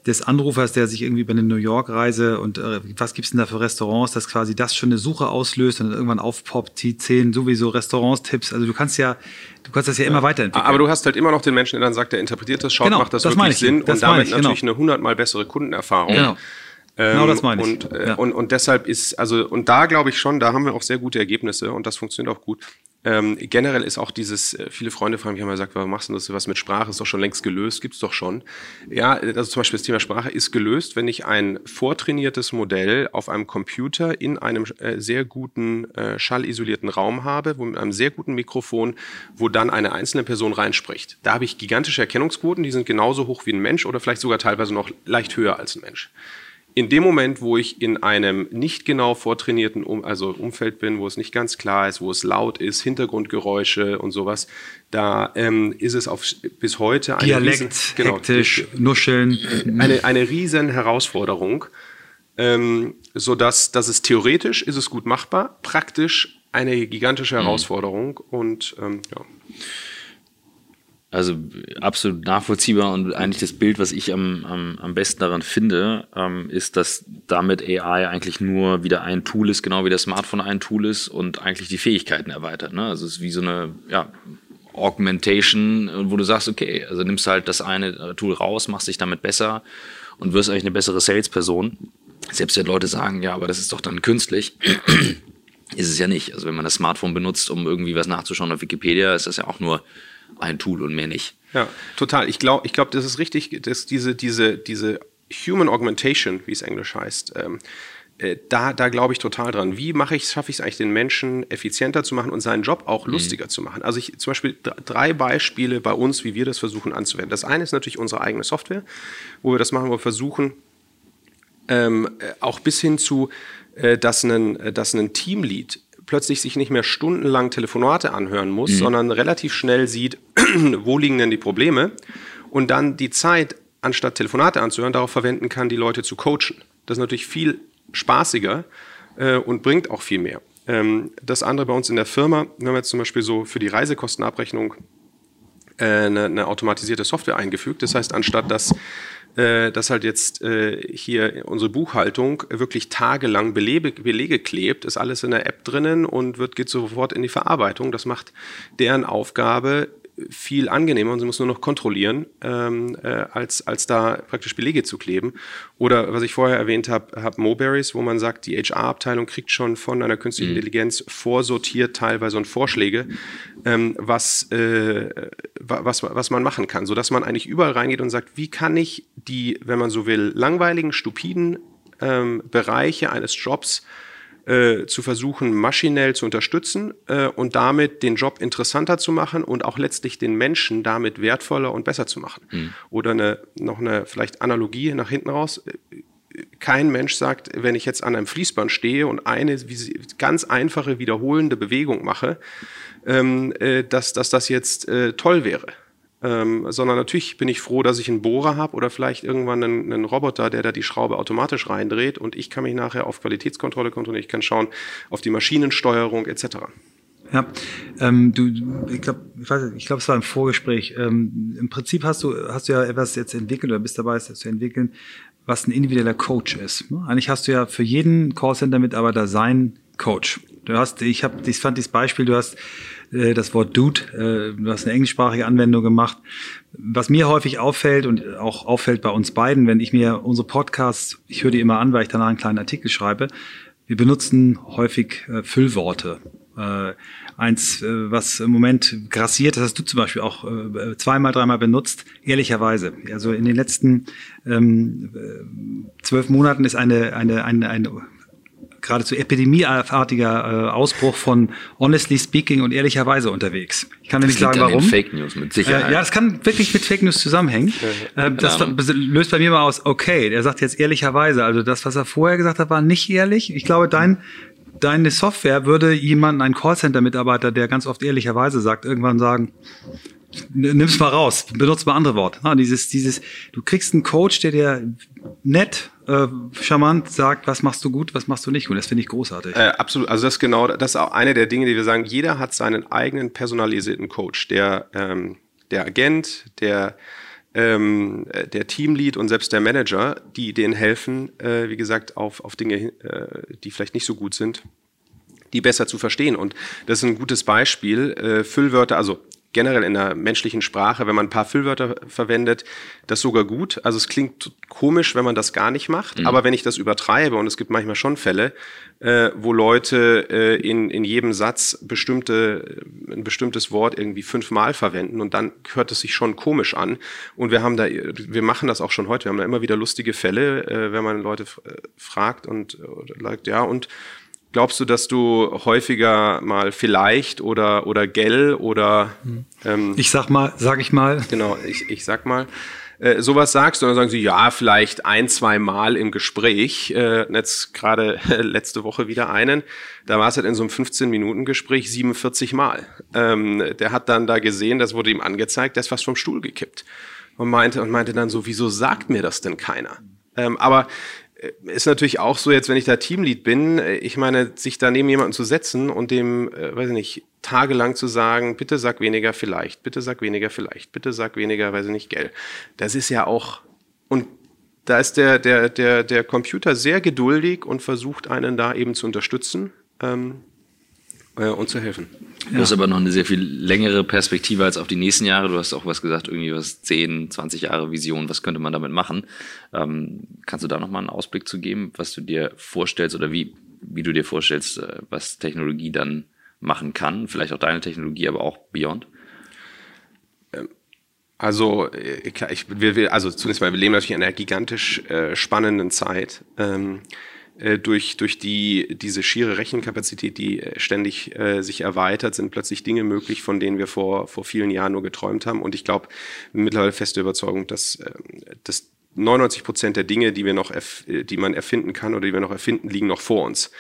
des Anrufers, der sich irgendwie bei einer New York-Reise und äh, was gibt's denn da für Restaurants, dass quasi das schon eine Suche auslöst und dann irgendwann aufpoppt, die zehn sowieso Restaurants-Tipps. Also du kannst ja, du kannst das ja, ja, immer weiterentwickeln. Aber du hast halt immer noch den Menschen, der dann sagt, der interpretiert das, schaut, genau, macht das, das wirklich Sinn das und damit ich, genau. natürlich eine hundertmal bessere Kundenerfahrung. Genau. Ähm, genau das meine ich. Und, äh, ja. und, und deshalb ist, also, und da glaube ich schon, da haben wir auch sehr gute Ergebnisse und das funktioniert auch gut. Ähm, generell ist auch dieses, äh, viele Freunde fragen mich immer gesagt, warum machst du das was mit Sprache? Ist doch schon längst gelöst, gibt's doch schon. Ja, also zum Beispiel das Thema Sprache ist gelöst, wenn ich ein vortrainiertes Modell auf einem Computer in einem äh, sehr guten äh, schallisolierten Raum habe, wo mit einem sehr guten Mikrofon, wo dann eine einzelne Person reinspricht. Da habe ich gigantische Erkennungsquoten, die sind genauso hoch wie ein Mensch oder vielleicht sogar teilweise noch leicht höher als ein Mensch in dem Moment, wo ich in einem nicht genau vortrainierten um, also Umfeld bin, wo es nicht ganz klar ist, wo es laut ist, Hintergrundgeräusche und sowas, da ähm, ist es auf, bis heute eine Dialekt, riesen, genau, hektisch, nuscheln. Eine, eine riesen Herausforderung, ähm, sodass dass es theoretisch ist es gut machbar, praktisch eine gigantische mhm. Herausforderung mhm. und ähm, ja. Also absolut nachvollziehbar und eigentlich das Bild, was ich am, am, am besten daran finde, ähm, ist, dass damit AI eigentlich nur wieder ein Tool ist, genau wie das Smartphone ein Tool ist und eigentlich die Fähigkeiten erweitert. Ne? Also es ist wie so eine ja, Augmentation, wo du sagst, okay, also nimmst halt das eine Tool raus, machst dich damit besser und wirst eigentlich eine bessere Salesperson. Selbst wenn Leute sagen, ja, aber das ist doch dann künstlich, ist es ja nicht. Also wenn man das Smartphone benutzt, um irgendwie was nachzuschauen auf Wikipedia, ist das ja auch nur ein Tool und mehr nicht. Ja, total. Ich glaube, ich glaub, das ist richtig, dass diese, diese, diese Human Augmentation, wie es Englisch heißt, ähm, äh, da, da glaube ich total dran. Wie mache ich, schaffe ich es eigentlich, den Menschen effizienter zu machen und seinen Job auch mhm. lustiger zu machen? Also ich zum Beispiel drei Beispiele bei uns, wie wir das versuchen anzuwenden. Das eine ist natürlich unsere eigene Software, wo wir das machen, wo wir versuchen, ähm, äh, auch bis hin zu, äh, dass ein, äh, dass ein Teamlead plötzlich sich nicht mehr stundenlang Telefonate anhören muss, mhm. sondern relativ schnell sieht, wo liegen denn die Probleme und dann die Zeit, anstatt Telefonate anzuhören, darauf verwenden kann, die Leute zu coachen. Das ist natürlich viel spaßiger äh, und bringt auch viel mehr. Ähm, das andere bei uns in der Firma, wir haben jetzt zum Beispiel so für die Reisekostenabrechnung äh, eine, eine automatisierte Software eingefügt. Das heißt, anstatt dass dass halt jetzt äh, hier unsere Buchhaltung wirklich tagelang Belege, Belege klebt, ist alles in der App drinnen und wird, geht sofort in die Verarbeitung. Das macht deren Aufgabe viel angenehmer und sie muss nur noch kontrollieren, ähm, äh, als, als da praktisch Belege zu kleben. Oder was ich vorher erwähnt habe, hab Moberries, wo man sagt, die HR-Abteilung kriegt schon von einer künstlichen mhm. Intelligenz vorsortiert teilweise und Vorschläge, ähm, was, äh, was, was man machen kann, sodass man eigentlich überall reingeht und sagt, wie kann ich die, wenn man so will, langweiligen, stupiden ähm, Bereiche eines Jobs äh, zu versuchen, maschinell zu unterstützen äh, und damit den Job interessanter zu machen und auch letztlich den Menschen damit wertvoller und besser zu machen. Mhm. Oder eine, noch eine vielleicht Analogie nach hinten raus. Kein Mensch sagt, wenn ich jetzt an einem Fließband stehe und eine ganz einfache wiederholende Bewegung mache, ähm, äh, dass, dass das jetzt äh, toll wäre. Ähm, sondern natürlich bin ich froh, dass ich einen Bohrer habe oder vielleicht irgendwann einen, einen, Roboter, der da die Schraube automatisch reindreht und ich kann mich nachher auf Qualitätskontrolle kontrollieren, ich kann schauen auf die Maschinensteuerung etc. Ja, ähm, du, ich glaube, ich weiß ich glaube, es war im Vorgespräch. Ähm, Im Prinzip hast du, hast du ja etwas jetzt entwickelt oder bist dabei, es zu entwickeln, was ein individueller Coach ist. Eigentlich hast du ja für jeden Callcenter-Mitarbeiter seinen Coach. Du hast, ich habe, ich fand dieses Beispiel, du hast äh, das Wort Dude, äh, du hast eine englischsprachige Anwendung gemacht. Was mir häufig auffällt und auch auffällt bei uns beiden, wenn ich mir unsere Podcasts, ich höre die immer an, weil ich danach einen kleinen Artikel schreibe, wir benutzen häufig äh, Füllworte. Äh, eins, äh, was im Moment grassiert, das hast du zum Beispiel auch äh, zweimal, dreimal benutzt, ehrlicherweise. Also in den letzten ähm, äh, zwölf Monaten ist eine, eine, eine, eine geradezu epidemieartiger äh, Ausbruch von honestly speaking und ehrlicherweise unterwegs. Ich kann dir nicht sagen, warum. Fake News mit Sicherheit. Äh, ja, das kann wirklich mit Fake News zusammenhängen. Äh, das löst bei mir mal aus, okay, er sagt jetzt ehrlicherweise. Also das, was er vorher gesagt hat, war nicht ehrlich. Ich glaube, dein deine Software würde jemanden, einen Callcenter-Mitarbeiter, der ganz oft ehrlicherweise sagt, irgendwann sagen, nimm's mal raus, benutzt mal andere Worte. Na, dieses, dieses, du kriegst einen Coach, der dir nett, äh, charmant sagt, was machst du gut, was machst du nicht gut. Das finde ich großartig. Äh, absolut. Also das ist genau, das ist auch eine der Dinge, die wir sagen. Jeder hat seinen eigenen personalisierten Coach. Der, ähm, der Agent, der ähm, der Teamlead und selbst der Manager, die denen helfen, äh, wie gesagt, auf, auf Dinge, äh, die vielleicht nicht so gut sind, die besser zu verstehen. Und das ist ein gutes Beispiel. Äh, Füllwörter, also generell in der menschlichen Sprache, wenn man ein paar Füllwörter verwendet, das sogar gut. Also es klingt komisch, wenn man das gar nicht macht, mhm. aber wenn ich das übertreibe, und es gibt manchmal schon Fälle, äh, wo Leute äh, in, in jedem Satz bestimmte, ein bestimmtes Wort irgendwie fünfmal verwenden und dann hört es sich schon komisch an. Und wir haben da, wir machen das auch schon heute, wir haben da immer wieder lustige Fälle, äh, wenn man Leute äh, fragt und sagt, ja, und Glaubst du, dass du häufiger mal vielleicht oder, oder gell oder ähm, Ich sag mal, sag ich mal. Genau, ich, ich sag mal. Äh, sowas sagst und dann sagen sie, ja, vielleicht ein, zwei Mal im Gespräch. Äh, jetzt gerade letzte Woche wieder einen. Da war es halt in so einem 15-Minuten-Gespräch 47 Mal. Ähm, der hat dann da gesehen, das wurde ihm angezeigt, der ist fast vom Stuhl gekippt. Und meinte, und meinte dann so, wieso sagt mir das denn keiner? Ähm, aber äh, ist natürlich auch so jetzt, wenn ich da Teamlead bin, äh, ich meine, sich da neben jemanden zu setzen und dem, äh, weiß ich nicht, tagelang zu sagen, bitte sag weniger vielleicht, bitte sag weniger vielleicht, bitte sag weniger, weiß ich nicht, gell. Das ist ja auch, und da ist der, der, der, der Computer sehr geduldig und versucht einen da eben zu unterstützen. Ähm, äh, und zu helfen. Du ja. hast aber noch eine sehr viel längere Perspektive als auf die nächsten Jahre. Du hast auch was gesagt, irgendwie was 10, 20 Jahre Vision, was könnte man damit machen? Ähm, kannst du da nochmal einen Ausblick zu geben, was du dir vorstellst oder wie, wie du dir vorstellst, äh, was Technologie dann machen kann? Vielleicht auch deine Technologie, aber auch Beyond? Ähm, also, äh, klar, ich, wir, also zunächst mal, wir leben natürlich in einer gigantisch äh, spannenden Zeit. Ähm, äh, durch, durch die, diese schiere Rechenkapazität, die äh, ständig äh, sich erweitert, sind plötzlich Dinge möglich, von denen wir vor, vor vielen Jahren nur geträumt haben. Und ich glaube, mittlerweile feste Überzeugung, dass, äh, dass 99 Prozent der Dinge, die wir noch, die man erfinden kann oder die wir noch erfinden, liegen noch vor uns.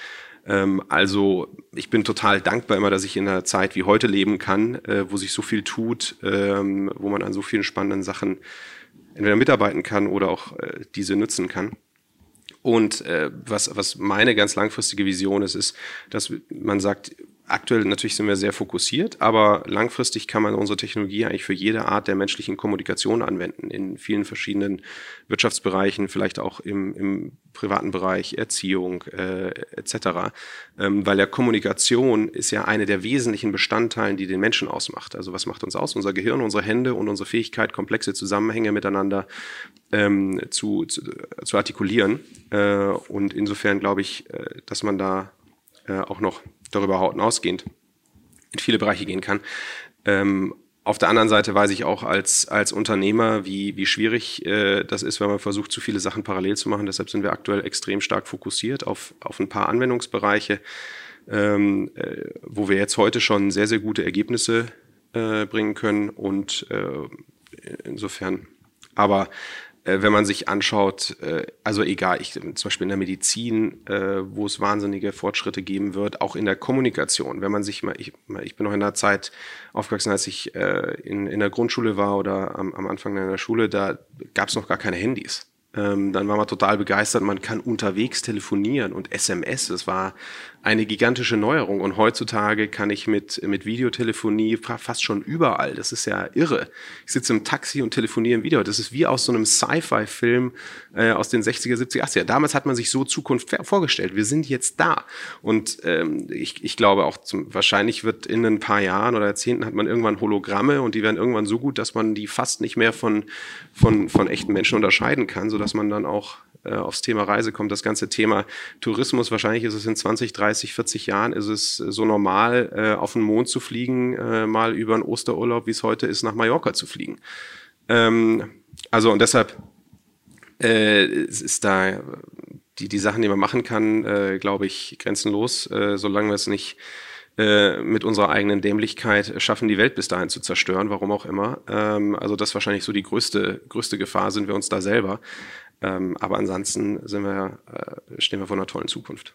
Ähm, also ich bin total dankbar immer, dass ich in einer Zeit wie heute leben kann, äh, wo sich so viel tut, ähm, wo man an so vielen spannenden Sachen entweder mitarbeiten kann oder auch äh, diese nutzen kann. Und äh, was, was meine ganz langfristige Vision ist, ist, dass man sagt, aktuell natürlich sind wir sehr fokussiert, aber langfristig kann man unsere Technologie eigentlich für jede Art der menschlichen Kommunikation anwenden, in vielen verschiedenen Wirtschaftsbereichen, vielleicht auch im, im privaten Bereich, Erziehung äh, etc. Ähm, weil der Kommunikation ist ja eine der wesentlichen Bestandteilen, die den Menschen ausmacht. Also was macht uns aus? Unser Gehirn, unsere Hände und unsere Fähigkeit, komplexe Zusammenhänge miteinander ähm, zu, zu, zu artikulieren. Äh, und insofern glaube ich, äh, dass man da äh, auch noch darüber hinausgehend in viele Bereiche gehen kann. Ähm, auf der anderen Seite weiß ich auch als, als Unternehmer, wie, wie schwierig äh, das ist, wenn man versucht, zu viele Sachen parallel zu machen. Deshalb sind wir aktuell extrem stark fokussiert auf, auf ein paar Anwendungsbereiche, ähm, äh, wo wir jetzt heute schon sehr, sehr gute Ergebnisse äh, bringen können. Und äh, insofern, aber wenn man sich anschaut, äh, also egal, ich, zum Beispiel in der Medizin, äh, wo es wahnsinnige Fortschritte geben wird, auch in der Kommunikation. Wenn man sich mal, ich, ich bin noch in der Zeit aufgewachsen, als ich in, in der Grundschule war oder am, am Anfang einer Schule, da gab es noch gar keine Handys. Ähm, dann war man total begeistert, man kann unterwegs telefonieren und SMS, das war eine gigantische Neuerung. Und heutzutage kann ich mit, mit Videotelefonie fast schon überall. Das ist ja irre. Ich sitze im Taxi und telefoniere im Video. Das ist wie aus so einem Sci-Fi-Film äh, aus den 60er, 70er, 80er. Damals hat man sich so Zukunft vorgestellt. Wir sind jetzt da. Und ähm, ich, ich glaube auch, zum, wahrscheinlich wird in ein paar Jahren oder Jahrzehnten hat man irgendwann Hologramme und die werden irgendwann so gut, dass man die fast nicht mehr von, von, von echten Menschen unterscheiden kann, sodass man dann auch äh, aufs Thema Reise kommt. Das ganze Thema Tourismus, wahrscheinlich ist es in 20, 30, 40 Jahren, ist es so normal, äh, auf den Mond zu fliegen, äh, mal über einen Osterurlaub, wie es heute ist, nach Mallorca zu fliegen. Ähm, also und deshalb äh, ist da die, die Sachen, die man machen kann, äh, glaube ich, grenzenlos, äh, solange wir es nicht äh, mit unserer eigenen Dämlichkeit schaffen, die Welt bis dahin zu zerstören, warum auch immer. Ähm, also das ist wahrscheinlich so die größte, größte Gefahr, sind wir uns da selber. Ähm, aber ansonsten sind wir, äh, stehen wir vor einer tollen Zukunft.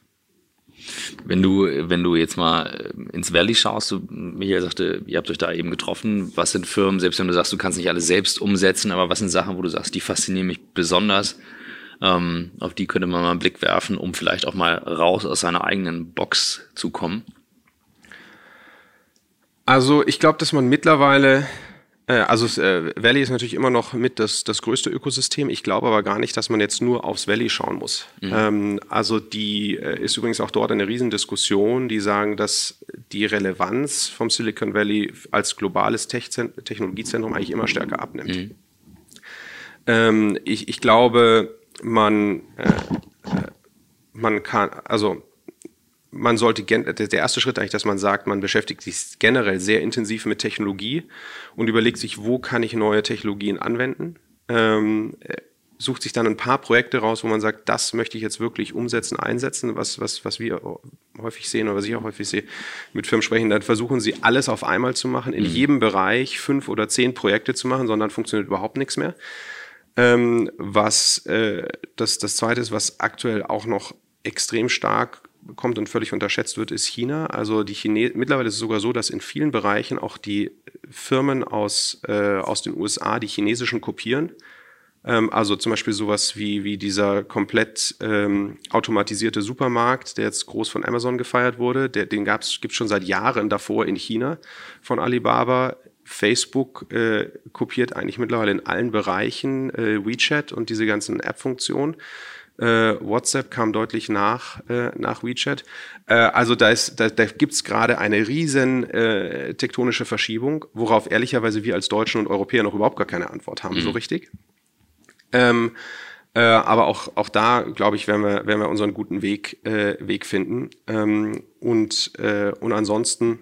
Wenn du, wenn du jetzt mal äh, ins Valley schaust, du, Michael sagte, ihr habt euch da eben getroffen. Was sind Firmen, selbst wenn du sagst, du kannst nicht alles selbst umsetzen, aber was sind Sachen, wo du sagst, die faszinieren mich besonders? Ähm, auf die könnte man mal einen Blick werfen, um vielleicht auch mal raus aus seiner eigenen Box zu kommen. Also ich glaube, dass man mittlerweile also äh, Valley ist natürlich immer noch mit das, das größte Ökosystem. Ich glaube aber gar nicht, dass man jetzt nur aufs Valley schauen muss. Mhm. Ähm, also die äh, ist übrigens auch dort eine Riesendiskussion, die sagen, dass die Relevanz vom Silicon Valley als globales Tech Technologiezentrum eigentlich immer stärker abnimmt. Mhm. Ähm, ich, ich glaube, man, äh, äh man kann, also man sollte, der erste Schritt eigentlich, dass man sagt, man beschäftigt sich generell sehr intensiv mit Technologie und überlegt sich, wo kann ich neue Technologien anwenden. Ähm, äh, sucht sich dann ein paar Projekte raus, wo man sagt, das möchte ich jetzt wirklich umsetzen, einsetzen, was, was, was wir häufig sehen oder was ich auch häufig sehe, mit Firmen sprechen, dann versuchen sie alles auf einmal zu machen, in mhm. jedem Bereich fünf oder zehn Projekte zu machen, sondern funktioniert überhaupt nichts mehr. Ähm, was äh, das, das zweite ist, was aktuell auch noch extrem stark kommt und völlig unterschätzt wird, ist China. Also die Chine mittlerweile ist es sogar so, dass in vielen Bereichen auch die Firmen aus, äh, aus den USA die chinesischen kopieren. Ähm, also zum Beispiel sowas wie, wie dieser komplett ähm, automatisierte Supermarkt, der jetzt groß von Amazon gefeiert wurde. Der, den gibt es schon seit Jahren davor in China von Alibaba. Facebook äh, kopiert eigentlich mittlerweile in allen Bereichen äh, WeChat und diese ganzen App-Funktionen. Äh, WhatsApp kam deutlich nach, äh, nach WeChat. Äh, also da, ist, da, da gibt es gerade eine riesen äh, tektonische Verschiebung, worauf ehrlicherweise wir als Deutschen und Europäer noch überhaupt gar keine Antwort haben, mhm. so richtig. Ähm, äh, aber auch, auch da, glaube ich, werden wir, werden wir unseren guten Weg, äh, Weg finden. Ähm, und, und ansonsten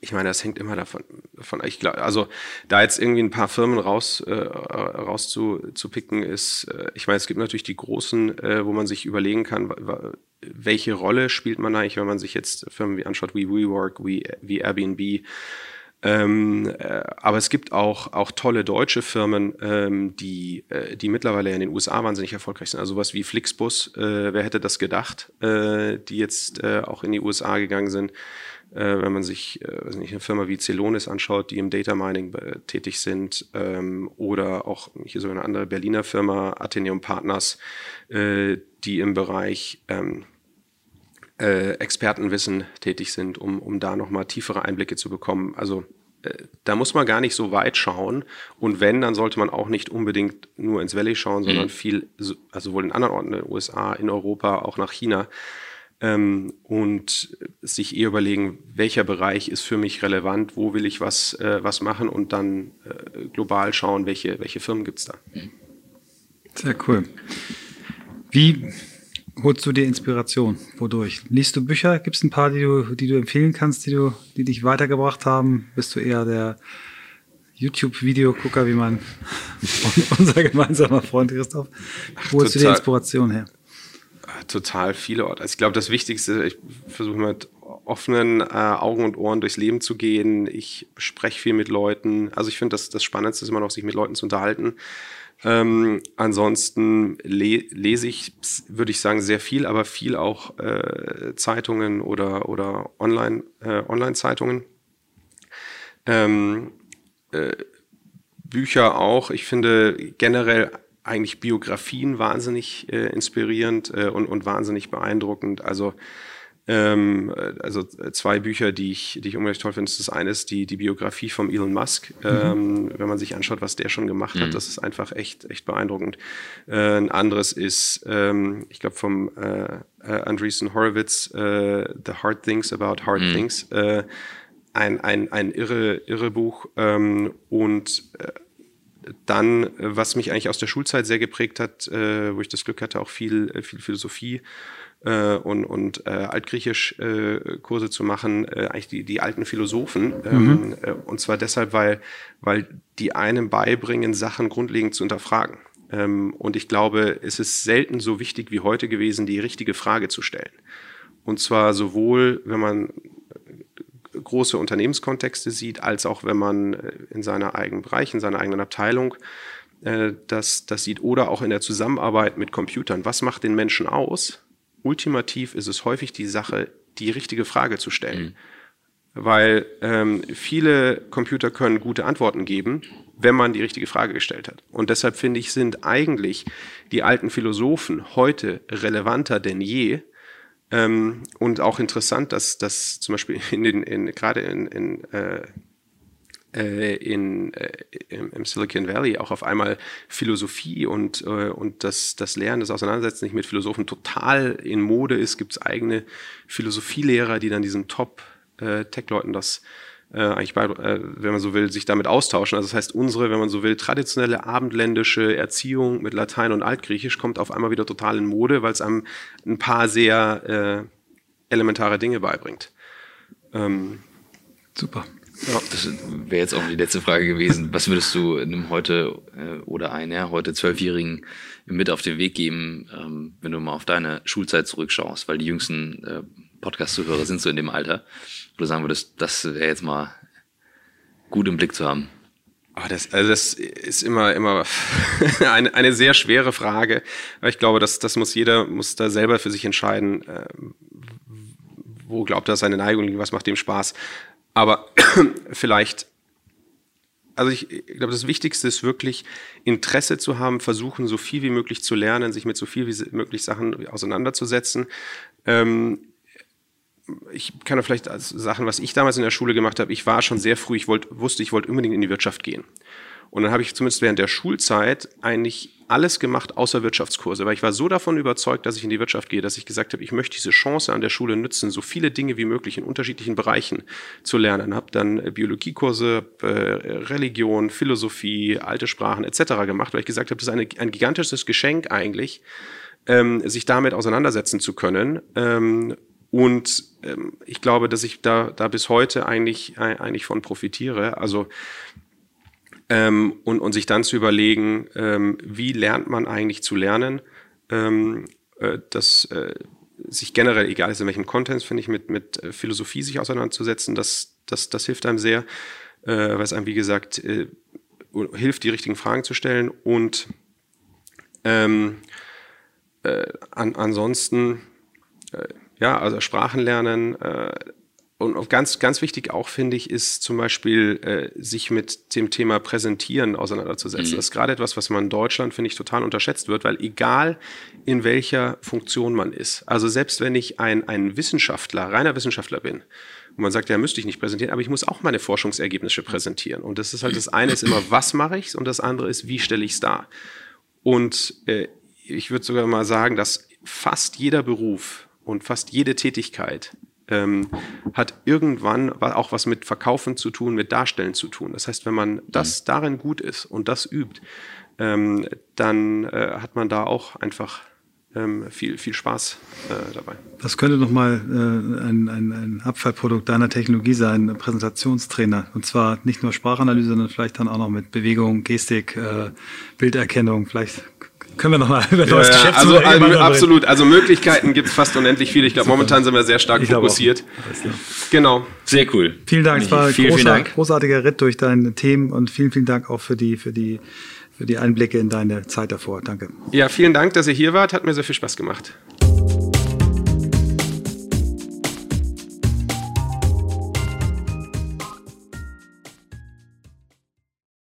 ich meine, das hängt immer davon, davon ich glaube, also da jetzt irgendwie ein paar Firmen raus, äh, raus zu, zu picken ist, äh, ich meine, es gibt natürlich die großen, äh, wo man sich überlegen kann, welche Rolle spielt man eigentlich, wenn man sich jetzt Firmen wie anschaut, wie WeWork, wie, wie Airbnb, ähm, äh, aber es gibt auch, auch tolle deutsche Firmen, ähm, die, äh, die mittlerweile in den USA wahnsinnig erfolgreich sind. Also was wie Flixbus, äh, wer hätte das gedacht, äh, die jetzt äh, auch in die USA gegangen sind wenn man sich äh, nicht, eine Firma wie Celonis anschaut, die im Data Mining äh, tätig sind, ähm, oder auch hier sogar eine andere Berliner Firma, Atheneum Partners, äh, die im Bereich ähm, äh, Expertenwissen tätig sind, um, um da nochmal tiefere Einblicke zu bekommen. Also äh, da muss man gar nicht so weit schauen. Und wenn, dann sollte man auch nicht unbedingt nur ins Valley schauen, sondern mhm. viel, also wohl in anderen Orten, in den USA, in Europa, auch nach China ähm, und sich eher überlegen, welcher Bereich ist für mich relevant, wo will ich was, äh, was machen und dann äh, global schauen, welche, welche Firmen gibt es da. Sehr cool. Wie holst du dir Inspiration? Wodurch? Liest du Bücher? Gibt es ein paar, die du, die du empfehlen kannst, die, du, die dich weitergebracht haben? Bist du eher der YouTube-Videogucker, wie mein unser gemeinsamer Freund Christoph? Wo holst du dir Inspiration her? Total viele Orte. Also ich glaube, das Wichtigste, ich versuche mit offenen äh, Augen und Ohren durchs Leben zu gehen. Ich spreche viel mit Leuten. Also ich finde, das, das Spannendste ist immer noch, sich mit Leuten zu unterhalten. Ähm, ansonsten le lese ich, würde ich sagen, sehr viel, aber viel auch äh, Zeitungen oder, oder Online, äh, Online-Zeitungen. Ähm, äh, Bücher auch. Ich finde generell eigentlich Biografien wahnsinnig äh, inspirierend äh, und, und wahnsinnig beeindruckend. Also ähm, also zwei Bücher, die ich, die ich unglaublich toll finde. Das eine ist die, die Biografie von Elon Musk. Mhm. Ähm, wenn man sich anschaut, was der schon gemacht mhm. hat, das ist einfach echt, echt beeindruckend. Äh, ein anderes ist, ähm, ich glaube, vom äh, äh, Andreessen Horowitz, äh, The Hard Things About Hard mhm. Things. Äh, ein, ein, ein irre, irre Buch. Ähm, und äh, dann, was mich eigentlich aus der Schulzeit sehr geprägt hat, wo ich das Glück hatte, auch viel, viel Philosophie äh, und, und äh, Altgriechisch-Kurse äh, zu machen, äh, eigentlich die, die alten Philosophen. Ähm, mhm. äh, und zwar deshalb, weil, weil die einem beibringen, Sachen grundlegend zu hinterfragen. Ähm, und ich glaube, es ist selten so wichtig wie heute gewesen, die richtige Frage zu stellen. Und zwar sowohl, wenn man äh, große Unternehmenskontexte sieht, als auch wenn man äh, in seiner eigenen Bereich, in seiner eigenen Abteilung äh, das, das sieht oder auch in der Zusammenarbeit mit Computern. Was macht den Menschen aus? ultimativ ist es häufig die Sache, die richtige Frage zu stellen. Mhm. Weil ähm, viele Computer können gute Antworten geben, wenn man die richtige Frage gestellt hat. Und deshalb finde ich, sind eigentlich die alten Philosophen heute relevanter denn je. Ähm, und auch interessant, dass, dass zum Beispiel in den, in, gerade in, in äh, äh, in, äh, im, Silicon Valley auch auf einmal Philosophie und, äh, und das, das Lernen, das Auseinandersetzen nicht mit Philosophen total in Mode ist. Gibt es eigene Philosophielehrer, die dann diesen Top-Tech-Leuten das äh, eigentlich bei, äh, wenn man so will, sich damit austauschen. Also das heißt, unsere, wenn man so will, traditionelle abendländische Erziehung mit Latein und Altgriechisch kommt auf einmal wieder total in Mode, weil es einem ein paar sehr äh, elementare Dinge beibringt. Ähm, Super. Ja. Das wäre jetzt auch die letzte Frage gewesen. Was würdest du einem heute äh, oder einer heute Zwölfjährigen mit auf den Weg geben, ähm, wenn du mal auf deine Schulzeit zurückschaust? Weil die jüngsten äh, Podcast-Zuhörer sind so in dem Alter, wo du sagen würdest, das wäre jetzt mal gut im Blick zu haben. Oh, das, also das ist immer, immer eine, eine sehr schwere Frage. Aber ich glaube, das, das muss jeder, muss da selber für sich entscheiden, äh, wo glaubt er seine Neigung liegt, was macht dem Spaß. Aber vielleicht, also ich, ich glaube, das Wichtigste ist wirklich Interesse zu haben, versuchen, so viel wie möglich zu lernen, sich mit so viel wie möglich Sachen auseinanderzusetzen. Ähm, ich kann ja vielleicht als Sachen, was ich damals in der Schule gemacht habe, ich war schon sehr früh, ich wollte, wusste, ich wollte unbedingt in die Wirtschaft gehen. Und dann habe ich zumindest während der Schulzeit eigentlich alles gemacht außer Wirtschaftskurse, weil ich war so davon überzeugt, dass ich in die Wirtschaft gehe, dass ich gesagt habe, ich möchte diese Chance an der Schule nutzen, so viele Dinge wie möglich in unterschiedlichen Bereichen zu lernen. Habe dann Biologiekurse, äh, Religion, Philosophie, alte Sprachen etc. gemacht, weil ich gesagt habe, das ist eine, ein gigantisches Geschenk eigentlich, ähm, sich damit auseinandersetzen zu können. Ähm, und ähm, ich glaube, dass ich da, da bis heute eigentlich, äh, eigentlich von profitiere. Also ähm, und, und sich dann zu überlegen, ähm, wie lernt man eigentlich zu lernen, ähm, äh, dass äh, sich generell, egal ist in welchem Content, finde ich, mit, mit äh, Philosophie sich auseinanderzusetzen, das, das, das hilft einem sehr, äh, weil es einem, wie gesagt, äh, hilft, die richtigen Fragen zu stellen und ähm, äh, an, ansonsten, äh, ja, also Sprachen lernen, äh, und ganz, ganz wichtig auch, finde ich, ist zum Beispiel, äh, sich mit dem Thema Präsentieren auseinanderzusetzen. Mhm. Das ist gerade etwas, was man in Deutschland, finde ich, total unterschätzt wird, weil egal in welcher Funktion man ist, also selbst wenn ich ein, ein Wissenschaftler, reiner Wissenschaftler bin, und man sagt, ja, müsste ich nicht präsentieren, aber ich muss auch meine Forschungsergebnisse präsentieren. Und das ist halt das eine ist immer, was mache ich und das andere ist, wie stelle ich es dar. Und äh, ich würde sogar mal sagen, dass fast jeder Beruf und fast jede Tätigkeit ähm, hat irgendwann auch was mit Verkaufen zu tun, mit Darstellen zu tun. Das heißt, wenn man das mhm. darin gut ist und das übt, ähm, dann äh, hat man da auch einfach ähm, viel, viel Spaß äh, dabei. Das könnte nochmal äh, ein, ein, ein Abfallprodukt deiner Technologie sein, Präsentationstrainer. Und zwar nicht nur Sprachanalyse, sondern vielleicht dann auch noch mit Bewegung, Gestik, äh, Bilderkennung. Vielleicht können wir nochmal über neues ja, Geschäft Also, also absolut. Also Möglichkeiten gibt es fast unendlich viele. Ich glaube, momentan sind wir sehr stark ich fokussiert. Genau. Sehr cool. Vielen Dank. Es war ein vielen, vielen großartiger Ritt durch deine Themen und vielen, vielen Dank auch für die, für die, für die Einblicke in deine Zeit davor. Danke. Ja, vielen Dank, dass ihr hier wart. Hat mir sehr viel Spaß gemacht.